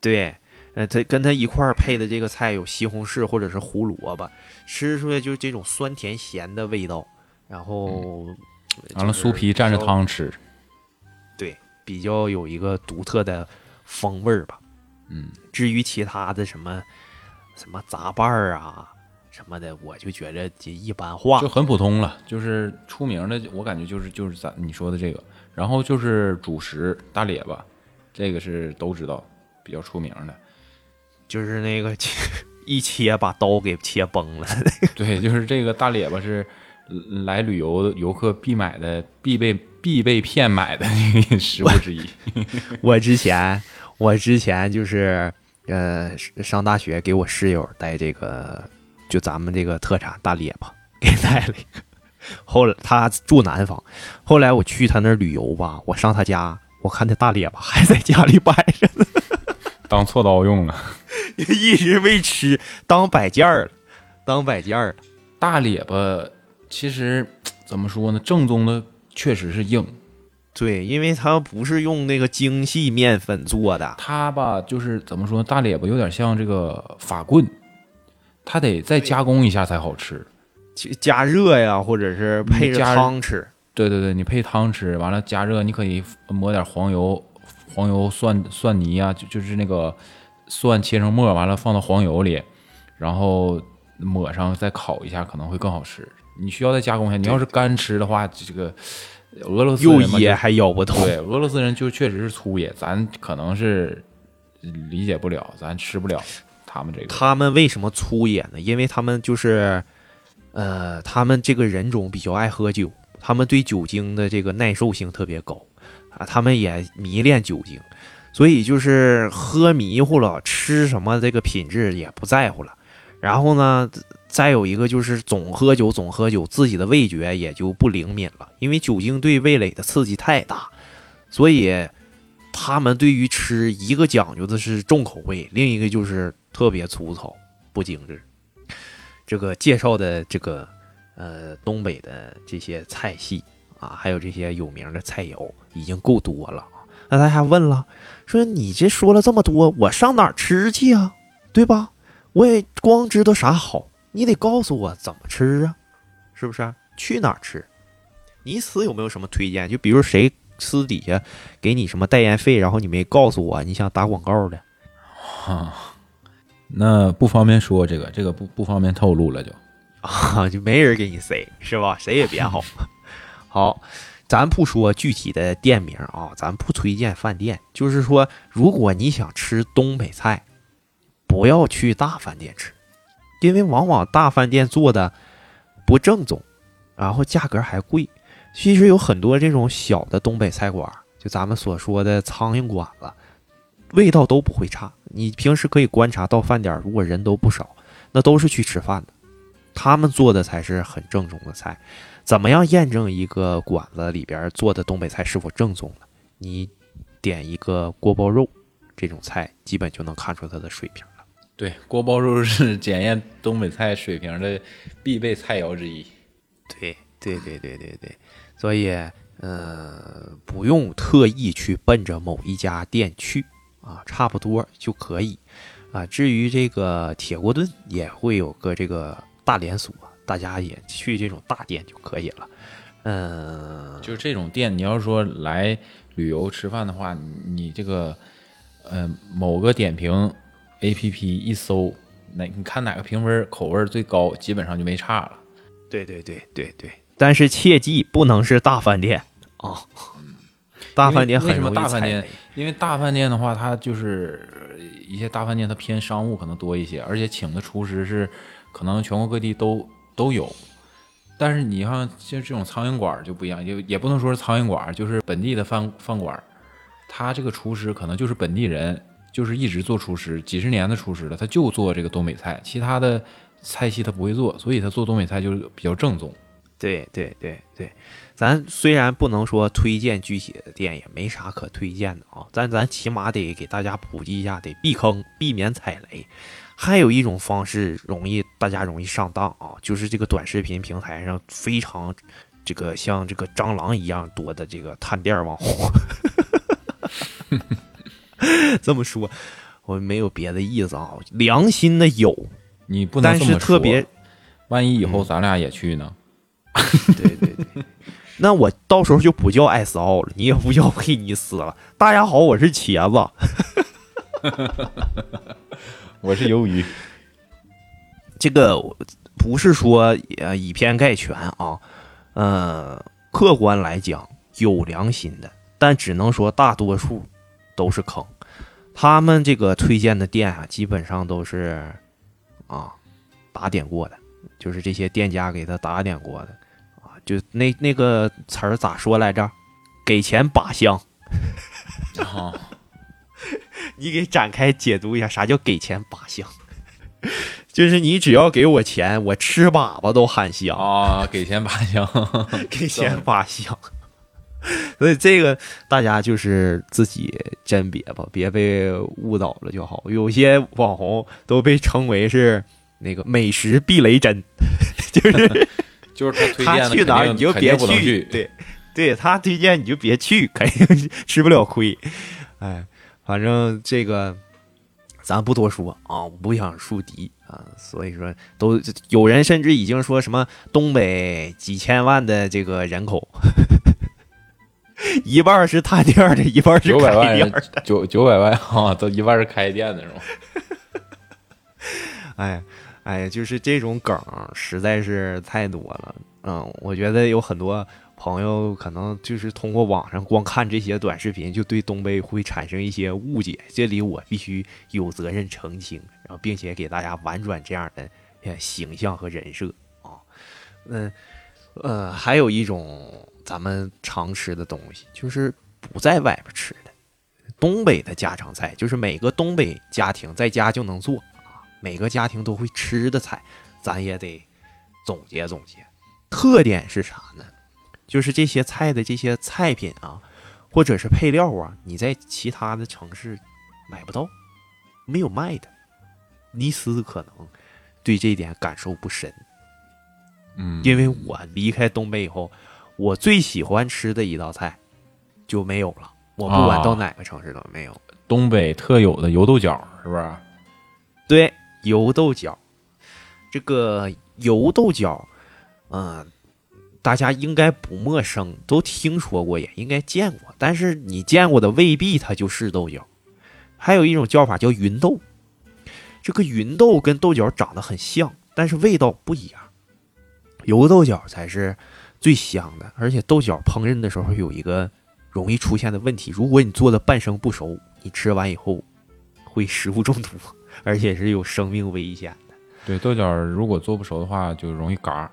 对，呃，它跟它一块儿配的这个菜有西红柿或者是胡萝卜，吃出来就是这种酸甜咸的味道。然后，完了酥皮蘸着，汤吃，对，比较有一个独特的风味儿吧。嗯，至于其他的什么什么杂拌儿啊什么的，我就觉着就一般化就。很普通了。就是出名的，我感觉就是就是咱你说的这个，然后就是主食大列巴，这个是都知道比较出名的。就是那个 一切把刀给切崩了。对，就是这个大列巴是来旅游游客必买的、必备必被骗买的那个食物之一。我之前，我之前就是呃上大学给我室友带这个，就咱们这个特产大列巴给带了一个。后来他住南方，后来我去他那儿旅游吧，我上他家，我看那大列巴还在家里摆着呢，当锉刀用了。一直没吃，当摆件儿了，当摆件儿了。大列巴其实怎么说呢？正宗的确实是硬，对，因为它不是用那个精细面粉做的，它吧就是怎么说？大列巴有点像这个法棍，它得再加工一下才好吃。就加热呀，或者是配着汤吃。对对对，你配汤吃，完了加热，你可以抹点黄油、黄油蒜蒜泥啊，就就是那个蒜切成末，完了放到黄油里，然后抹上再烤一下，可能会更好吃。你需要再加工一下。你要是干吃的话，这个俄罗斯又人嘛就噎还咬不动。对，俄罗斯人就确实是粗野，咱可能是理解不了，咱吃不了他们这个。他们为什么粗野呢？因为他们就是，呃，他们这个人种比较爱喝酒，他们对酒精的这个耐受性特别高啊，他们也迷恋酒精，所以就是喝迷糊了，吃什么这个品质也不在乎了。然后呢，再有一个就是总喝酒，总喝酒，自己的味觉也就不灵敏了，因为酒精对味蕾的刺激太大，所以他们对于吃一个讲究的是重口味，另一个就是特别粗糙不精致。这个介绍的这个呃东北的这些菜系啊，还有这些有名的菜肴已经够多了。那大家问了，说你这说了这么多，我上哪儿吃去啊？对吧？我也光知道啥好，你得告诉我怎么吃啊，是不是？去哪儿吃？你此有没有什么推荐？就比如谁私底下给你什么代言费，然后你没告诉我，你想打广告的，那不方便说这个，这个不不方便透露了就。啊，就没人给你塞，是吧？谁也别好。好，咱不说具体的店名啊，咱不推荐饭店，就是说，如果你想吃东北菜，不要去大饭店吃，因为往往大饭店做的不正宗，然后价格还贵。其实有很多这种小的东北菜馆，就咱们所说的苍蝇馆子，味道都不会差。你平时可以观察到饭点，如果人都不少，那都是去吃饭的。他们做的才是很正宗的菜。怎么样验证一个馆子里边做的东北菜是否正宗呢？你点一个锅包肉这种菜，基本就能看出它的水平。对，锅包肉是 检验东北菜水平的必备菜肴之一。对对对对对对，所以呃，不用特意去奔着某一家店去啊，差不多就可以啊。至于这个铁锅炖，也会有个这个大连锁，大家也去这种大店就可以了。嗯、就是这种店，你要说来旅游吃饭的话，你你这个呃某个点评 A P P 一搜，哪你看哪个评分口味最高，基本上就没差了。对对对对对，但是切记不能是大饭店啊，大饭店因为为什么很容易大饭店。因为大饭店的话，它就是呃一些大饭店，它偏商务可能多一些，而且请的厨师是可能全国各地都都有。但是你像像这种苍蝇馆就不一样，也也不能说是苍蝇馆，就是本地的饭饭馆，他这个厨师可能就是本地人，就是一直做厨师，几十年的厨师了，他就做这个东北菜，其他的菜系他不会做，所以他做东北菜就是比较正宗。对对对对，咱虽然不能说推荐具体的店，也没啥可推荐的啊，但咱起码得给大家普及一下，得避坑，避免踩雷。还有一种方式容易大家容易上当啊，就是这个短视频平台上非常这个像这个蟑螂一样多的这个探店网红。这么说，我没有别的意思啊，良心的有，你不能但是特别万一以后嗯咱俩也去呢？对对对。那我到时候就不叫艾斯奥了，你也不叫佩尼斯了。大家好，我是茄子。我是鱿鱼，这个不是说呃以偏概全啊，呃，客观来讲有良心的，但只能说大多数都是坑。他们这个推荐的店啊，基本上都是啊打点过的，就是这些店家给他打点过的啊，就那那个词儿咋说来着？给钱把香，啊，你给展开解读一下，啥叫给钱把香？就是你只要给我钱，我吃粑粑都喊香。啊，给钱把香，给钱把香。所以这个大家就是自己甄别吧，别被误导了就好。有些网红都被称为是那个美食避雷针，就是 就是他推荐的去哪儿你就别去，对，对他推荐你就别去，肯定吃不了亏。哎，反正这个咱不多说啊，我不想树敌啊，所以说都有人甚至已经说什么东北几千万的这个人口，一半是探店的，一半是开店的。九九百万啊，都一半是开店的是吗？哎哎，就是这种梗实在是太多了。嗯，我觉得有很多朋友可能就是通过网上光看这些短视频，就对东北会产生一些误解。这里我必须有责任澄清，然后并且给大家婉转这样的呃形象和人设啊。嗯呃，还有一种咱们常吃的东西，就是不在外边吃的。东北的家常菜，就是每个东北家庭在家就能做啊，每个家庭都会吃的菜，咱也得总结总结。特点是啥呢？就是这些菜的这些菜品啊，或者是配料啊，你在其他的城市买不到，没有卖的。尼斯可能对这点感受不深，嗯，因为我离开东北以后，我最喜欢吃的一道菜就没有了。我不管到哪个城市都没有。东北特有的油豆角是不是？对，油豆角，这个油豆角，嗯、大家应该不陌生，都听说过，也应该见过。但是你见过的未必它就是豆角。还有一种叫法叫芸豆，这个芸豆跟豆角长得很像，但是味道不一样。油豆角才是最香的，而且豆角烹饪的时候有一个容易出现的问题，如果你做的半生不熟，你吃完以后会食物中毒。而且是有生命危险的。对，豆角如果做不熟的话，就容易嘎。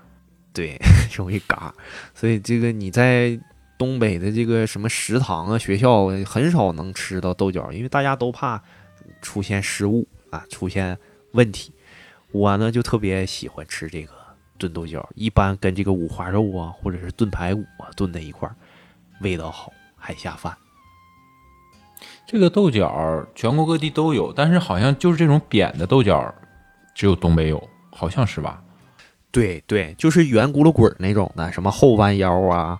对，容易嘎。所以这个你在东北的这个什么食堂啊、学校很少能吃到豆角，因为大家都怕出现失误啊，出现问题。我呢就特别喜欢吃这个炖豆角，一般跟这个五花肉啊，或者是炖排骨啊炖在一块儿，味道好，还下饭。这个豆角全国各地都有，但是好像就是这种扁的豆角，只有东北有，好像是吧？对对，就是圆轱辘滚那种的，什么后弯腰啊，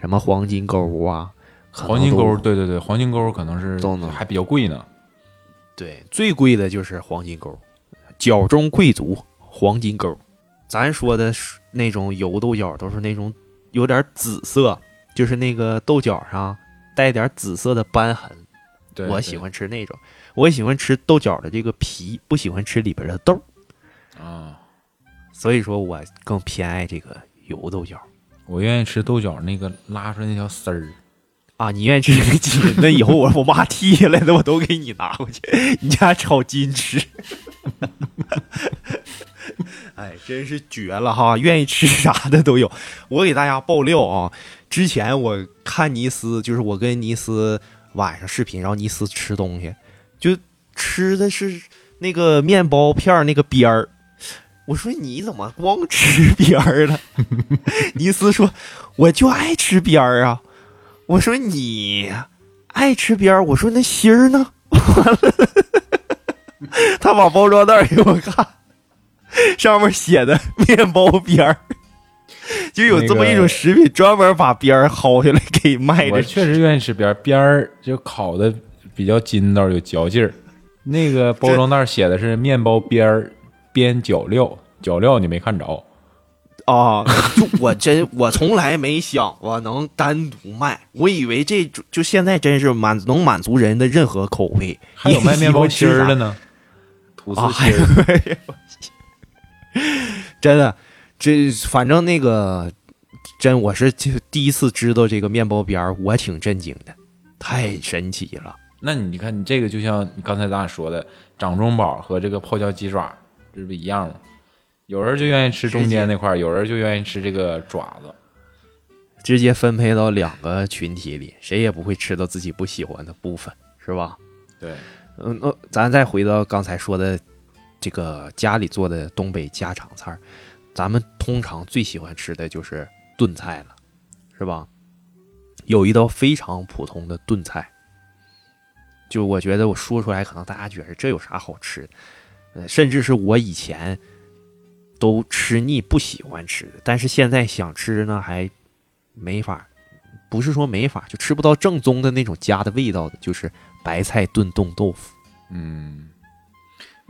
什么黄金钩啊，黄金钩，对对对，黄金钩可能是还比较贵呢。对，最贵的就是黄金钩，角中贵族黄金钩。咱说的是那种油豆角，都是那种有点紫色，就是那个豆角上带点紫色的斑痕。对，我喜欢吃那种，我喜欢吃豆角的这个皮，不喜欢吃里边的豆，对啊，所以说我更偏爱这个油豆角我愿意吃豆角那个拉出来那条丝儿。啊。你愿意吃这个筋，那以后我我妈剔下来的我都给你拿回去，你家炒筋吃。哎，真是绝了哈！愿意吃啥的都有。我给大家爆料啊，之前我看尼斯，就是我跟尼斯晚上视频，然后尼斯吃东西，就吃的是那个面包片那个边儿。我说你怎么光吃边儿了？尼斯说我就爱吃边儿啊。我说你爱吃边儿，我说那芯儿呢？完了，他把包装袋给我看，上面写的 面包边儿，就有这么一种食品，专门把边儿薅下来给卖的。我确实愿意吃边儿，边儿就烤的比较筋道，有嚼劲儿。那个包装袋写的是面包边儿边角料，角料你没看着。啊，就 我真我从来没想过能单独卖，我以为这就就现在真是满能满足人的任何口味。还有卖面包芯儿的呢，吐司芯儿。真的，这反正那个真我是就第一次知道这个面包边儿，我挺震惊的，太神奇了。那你看，你这个就像你刚才咱俩说的，掌中宝和这个泡椒鸡爪，这不一样吗？有人就愿意吃中间那块，有人就愿意吃这个爪子，直接分配到两个群体里，谁也不会吃到自己不喜欢的部分，是吧？对，嗯，那咱再回到刚才说的这个家里做的东北家常菜，咱们通常最喜欢吃的就是炖菜了，是吧？有一道非常普通的炖菜，就我觉得我说出来，可能大家觉得这有啥好吃的，呃，甚至是我以前。都吃腻不喜欢吃的，但是现在想吃呢还没法，不是说没法，就吃不到正宗的那种家的味道的，就是白菜炖冻豆腐。嗯，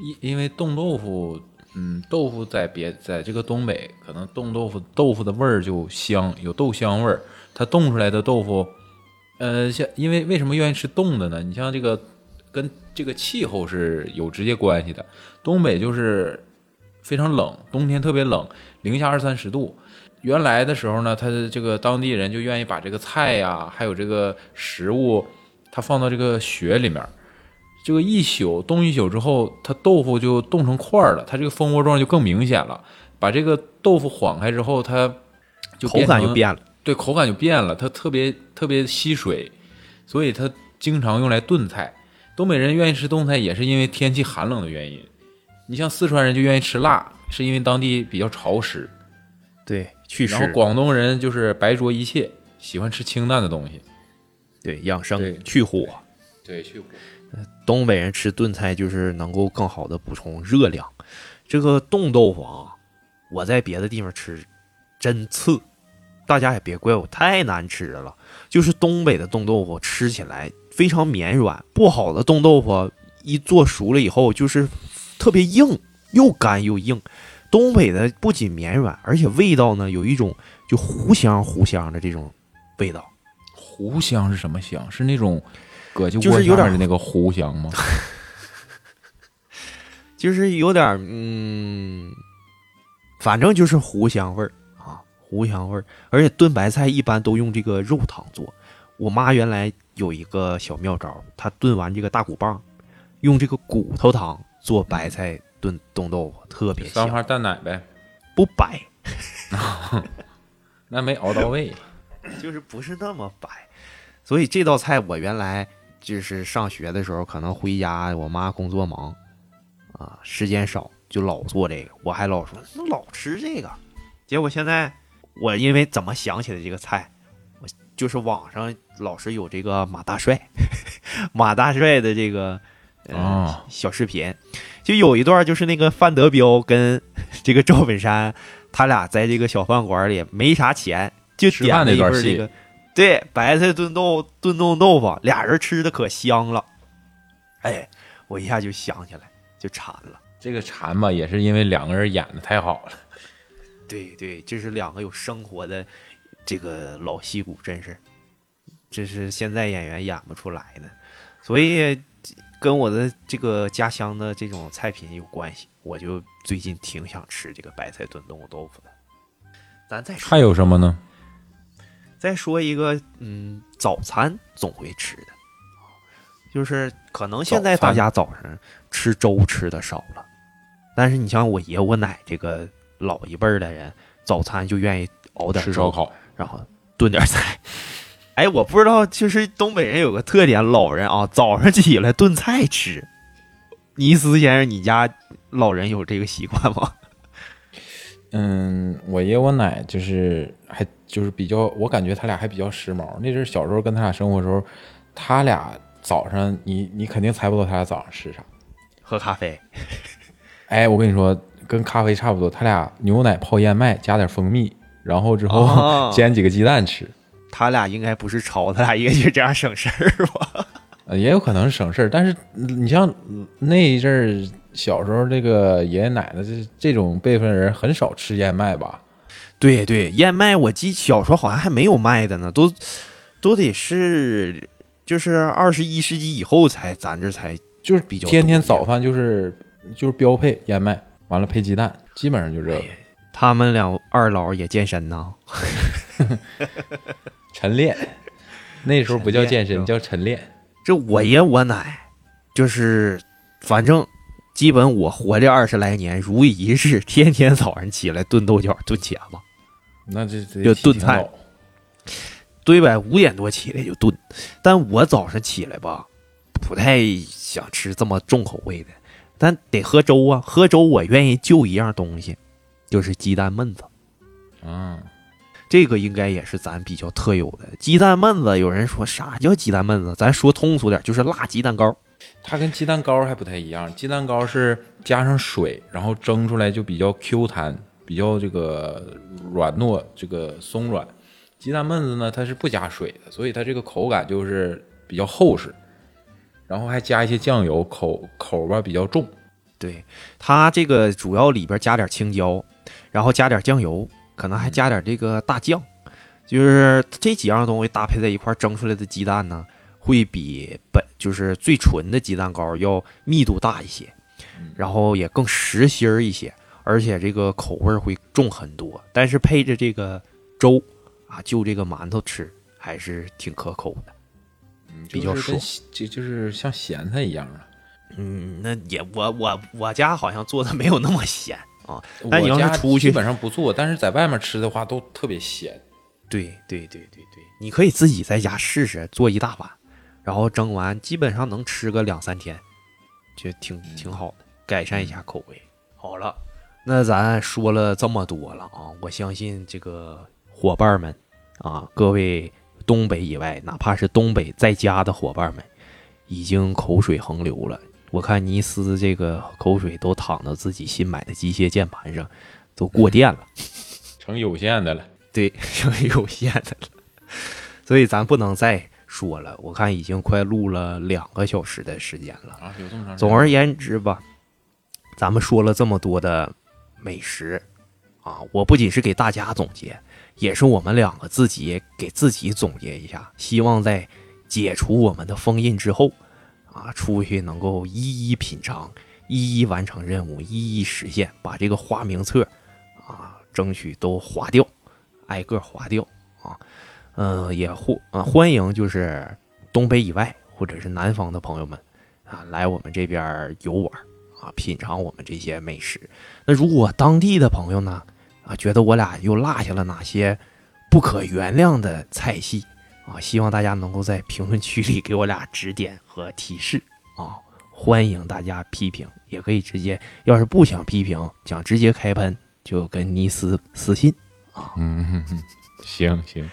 因因为冻豆腐，嗯，豆腐在别在这个东北，可能冻豆腐豆腐的味儿就香，有豆香味儿。它冻出来的豆腐，呃，像因为为什么愿意吃冻的呢？你像这个跟这个气候是有直接关系的，东北就是。非常冷，冬天特别冷，零下二三十度。原来的时候呢，他这个当地人就愿意把这个菜呀，还有这个食物，他放到这个雪里面，这个一宿冻一宿之后，它豆腐就冻成块了，它这个蜂窝状就更明显了。把这个豆腐晃开之后，它就口感就变了，对，口感就变了，它特别特别吸水，所以它经常用来炖菜。东北人愿意吃冻菜，也是因为天气寒冷的原因。你像四川人就愿意吃辣，是因为当地比较潮湿，对，去然后广东人就是白灼一切，喜欢吃清淡的东西，对，养生去火，对，去火。东北人吃炖菜就是能够更好的补充热量。这个冻豆腐啊，我在别的地方吃真次，大家也别怪我太难吃了。就是东北的冻豆腐吃起来非常绵软，不好的冻豆腐一做熟了以后就是。特别硬，又干又硬。东北的不仅绵软，而且味道呢，有一种就糊香糊香的这种味道。糊香是什么香？是那种搁就 就是有点的那个糊香吗？就是有点嗯，反正就是糊香味儿啊，糊香味儿。而且炖白菜一般都用这个肉汤做。我妈原来有一个小妙招，她炖完这个大骨棒，用这个骨头汤。做白菜炖冻豆腐特别香，三花淡奶呗，不白 那没熬到位，就是不是那么白。所以这道菜我原来就是上学的时候，可能回家我妈工作忙啊，时间少，就老做这个。我还老说老吃这个，结果现在我因为怎么想起来这个菜，我就是网上老是有这个马大帅，马大帅的这个。啊，小视频，就有一段就是那个范德彪跟 这个赵本山，他俩在这个小饭馆里没啥钱，就点了一份这个，对，白菜炖豆炖冻豆腐，俩人吃的可香了。哎，我一下就想起来，就馋了。这个馋吧，也是因为两个人演的太好了。对对，这是两个有生活的这个老戏骨，真是，这是现在演员演不出来的，所以。跟我的这个家乡的这种菜品有关系，我就最近挺想吃这个白菜炖冻豆腐的。咱再还有什么呢？再说一个，嗯，早餐总会吃的，就是可能现在大家早上吃粥吃的少了，但是你像我爷我奶这个老一辈儿的人，早餐就愿意熬点吃烧烤，然后炖点菜。哎，我不知道，就是东北人有个特点，老人啊，早上起来炖菜吃。尼斯先生，你家老人有这个习惯吗？嗯，我爷我奶就是还就是比较，我感觉他俩还比较时髦。那阵小时候跟他俩生活的时候，他俩早上你你肯定猜不到他俩早上吃啥，喝咖啡。哎，我跟你说，跟咖啡差不多，他俩牛奶泡燕麦，加点蜂蜜，然后之后、哦 煎几个鸡蛋吃。他俩应该不是抄，他俩应该就这样省事儿吧？呃，也有可能是省事儿，但是嗯你像那一阵儿小时候，这个爷爷奶奶这这种辈分人很少吃燕麦吧？对对，燕麦我记小时候好像还没有卖的呢，都都得是就是二十一世纪以后才咱这才就是比较天天早饭就是就是标配燕麦，完了配鸡蛋，基本上就这个哎他们俩二老也健身呐。晨练。那时候不叫健身，晨叫晨练。这我爷我奶，就是反正基本我活这二十来年，如一日，天天早上起来炖豆角、炖茄子，那这这就炖菜对呗？五点多起来就炖。但我早上起来吧，不太想吃这么重口味的，但得喝粥啊。喝粥我愿意就一样东西，就是鸡蛋焖子。嗯，这个应该也是咱比较特有的鸡蛋焖子。有人说啥叫鸡蛋焖子？咱说通俗点，就是辣鸡蛋糕。它跟鸡蛋糕还不太一样，鸡蛋糕是加上水，然后蒸出来就比较 Q 弹，比较这个软糯，这个松软。鸡蛋焖子呢，它是不加水的，所以它这个口感就是比较厚实，然后还加一些酱油，口口吧比较重。对，它这个主要里边加点青椒，然后加点酱油，可能还加点这个大酱，就是这几样东西搭配在一块蒸出来的鸡蛋呢，会比本就是最纯的鸡蛋糕要密度大一些，然后也更实心儿一些，而且这个口味儿会重很多。但是配着这个粥啊，就这个馒头吃还是挺可口的。嗯比较爽就就是像咸菜一样啊。嗯，那也我我我家好像做的没有那么咸啊。那你要我家是出去基本上不做，但是在外面吃的话都特别咸。对对对对对，你可以自己在家试试，做一大碗，然后蒸完，基本上能吃个两三天，就挺挺好的，改善一下口味。好了，那咱说了这么多了啊，我相信这个伙伴们啊，各位东北以外，哪怕是东北在家的伙伴们，已经口水横流了。我看尼斯这个口水都淌到自己新买的机械键盘上，都过电了。成有限的了。对，成有限的了，所以咱不能再说了。我看已经快录了两个小时的时间了。啊，有这么长。总而言之吧，咱们说了这么多的美食啊，我不仅是给大家总结，也是我们两个自己给自己总结一下。希望在解除我们的封印之后啊，出去能够一一品尝，一一完成任务，一一实现，把这个花名册啊，争取都划掉，挨个划掉啊。嗯、也欢呃欢迎就是东北以外或者是南方的朋友们啊，来我们这边游玩啊，品尝我们这些美食。那如果当地的朋友呢啊，觉得我俩又落下了哪些不可原谅的菜系啊，希望大家能够在评论区里给我俩指点和提示啊。欢迎大家批评，也可以直接，要是不想批评，想直接开喷，就跟尼斯私信啊。嗯，哼哼行行，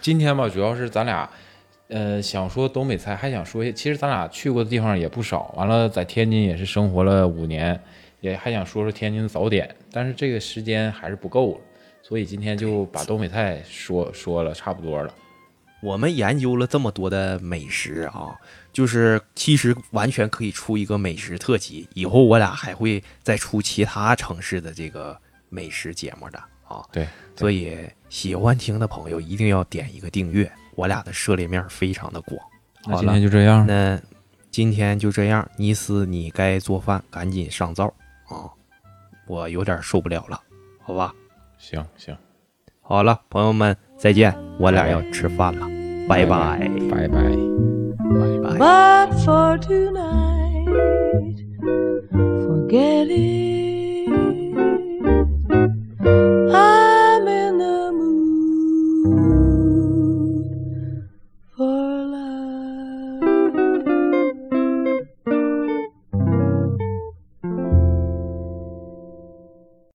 今天吧，主要是咱俩，呃，想说东北菜，还想说其实咱俩去过的地方也不少，完了在天津也是生活了五年，也还想说说天津的早点，但是这个时间还是不够了，所以今天就把东北菜说说了差不多了。我们研究了这么多的美食啊，就是其实完全可以出一个美食特辑。以后我俩还会再出其他城市的这个美食节目的啊。对，所以喜欢听的朋友一定要点一个订阅我俩的涉猎面非常的广。好了今天就这样。那今天就这样尼斯你该做饭赶紧上灶。啊我有点受不了了好吧？行行。好了朋友们再见我俩要吃饭了。拜拜。拜拜。拜拜。But for tonight? Forget it.